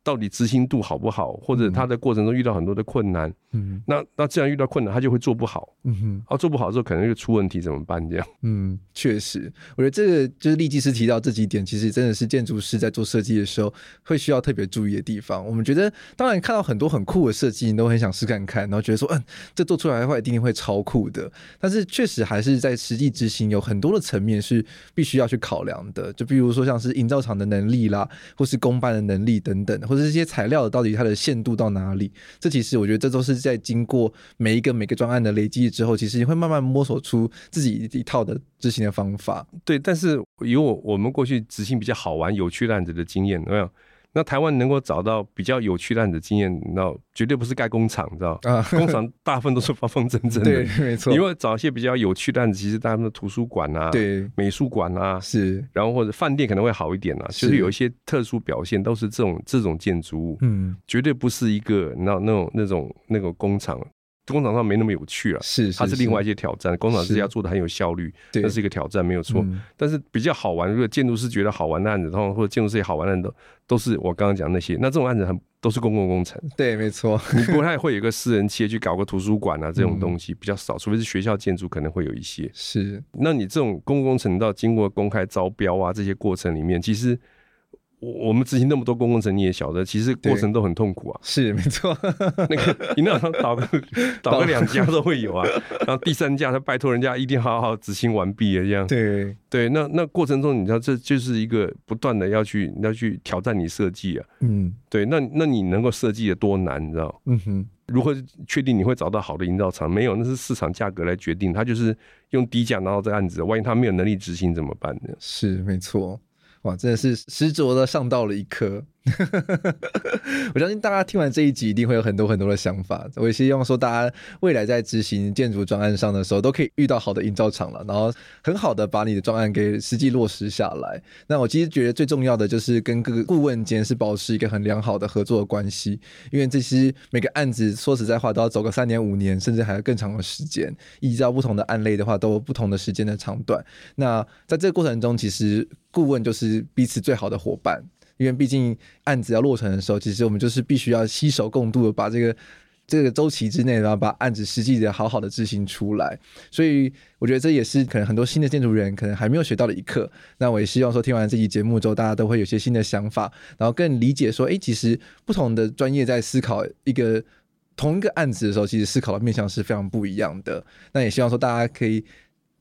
到底执行度好不好，或者他的过程中遇到很多的困难，嗯，那那这样遇到困难，他就会做不好，嗯哼，啊，做不好之后可能就出问题，怎么办？这样，嗯，确实，我觉得这个就是立技师提到这几点，其实真的是建筑师在做设计的时候会需要特别注意的地方。我们觉得，当然看到很多很酷的设计，你都很想试看看，然后觉得说，嗯，这做出来的话一定会超酷的。但是确实还是在实际执行有很多的层面是必须要去考量的，就比如说像是营造厂的能力啦，或是公办的能力等。等等，或者这些材料到底它的限度到哪里？这其实我觉得这都是在经过每一个每个专案的累积之后，其实你会慢慢摸索出自己一套的执行的方法。对，但是以我我们过去执行比较好玩、有趣的案子的经验，有没有？那台湾能够找到比较有趣的案子经验，那绝对不是盖工厂，你知道？啊，工厂大部分都是方方正正的。<laughs> 对，没错。因为找一些比较有趣的案子，其实大部分的图书馆啊，对，美术馆啊，是，然后或者饭店可能会好一点啊，就是有一些特殊表现，都是这种这种建筑物，嗯，绝对不是一个你知道那种那种那个工厂。工厂上没那么有趣了，是，是，它是另外一些挑战。工厂是要做的很有效率，那是，一个挑战，没有错。嗯、但是比较好玩，如果建筑师觉得好玩的案子，然后或者建筑师也好玩的案子，都是我刚刚讲那些。那这种案子很都是公共工程，对，没错。你不太会有一个私人企业去搞个图书馆啊，这种东西比较少，除非是学校建筑可能会有一些。是，那你这种公共工程到经过公开招标啊这些过程里面，其实我我们执行那么多公共工程，你也晓得，其实过程都很痛苦啊。是没错，<laughs> 那个你那倒个 <laughs> 倒个两家都会有啊，然后第三家他拜托人家一定好好执行完毕了这样。对对，那那过程中你知道这就是一个不断的要去要去挑战你设计啊。嗯，对，那那你能够设计的多难，你知道？嗯哼，如何确定你会找到好的营造厂？没有，那是市场价格来决定，他就是用低价拿到这个案子，万一他没有能力执行怎么办呢？是没错。哇，真的是执着的上到了一颗。<laughs> 我相信大家听完这一集，一定会有很多很多的想法。我也希望说，大家未来在执行建筑专案上的时候，都可以遇到好的营造厂了，然后很好的把你的专案给实际落实下来。那我其实觉得最重要的就是跟各个顾问间是保持一个很良好的合作关系，因为这些每个案子说实在话都要走个三年五年，甚至还有更长的时间。依照不同的案类的话，都有不同的时间的长短。那在这个过程中，其实顾问就是彼此最好的伙伴。因为毕竟案子要落成的时候，其实我们就是必须要携手共度的把这个这个周期之内，然后把案子实际的好好的执行出来。所以我觉得这也是可能很多新的建筑人可能还没有学到的一课。那我也希望说，听完这期节目之后，大家都会有些新的想法，然后更理解说，哎，其实不同的专业在思考一个同一个案子的时候，其实思考的面向是非常不一样的。那也希望说，大家可以。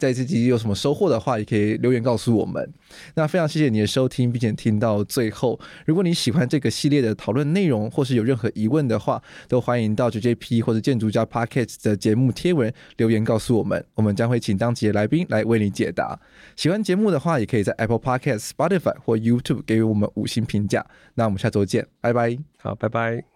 在这集有什么收获的话，也可以留言告诉我们。那非常谢谢你的收听，并且听到最后。如果你喜欢这个系列的讨论内容，或是有任何疑问的话，都欢迎到 JJP 或者建筑家 Podcast 的节目贴文留言告诉我们，我们将会请当集的来宾来为你解答。喜欢节目的话，也可以在 Apple Podcast、Spotify 或 YouTube 给予我们五星评价。那我们下周见，拜拜。好，拜拜。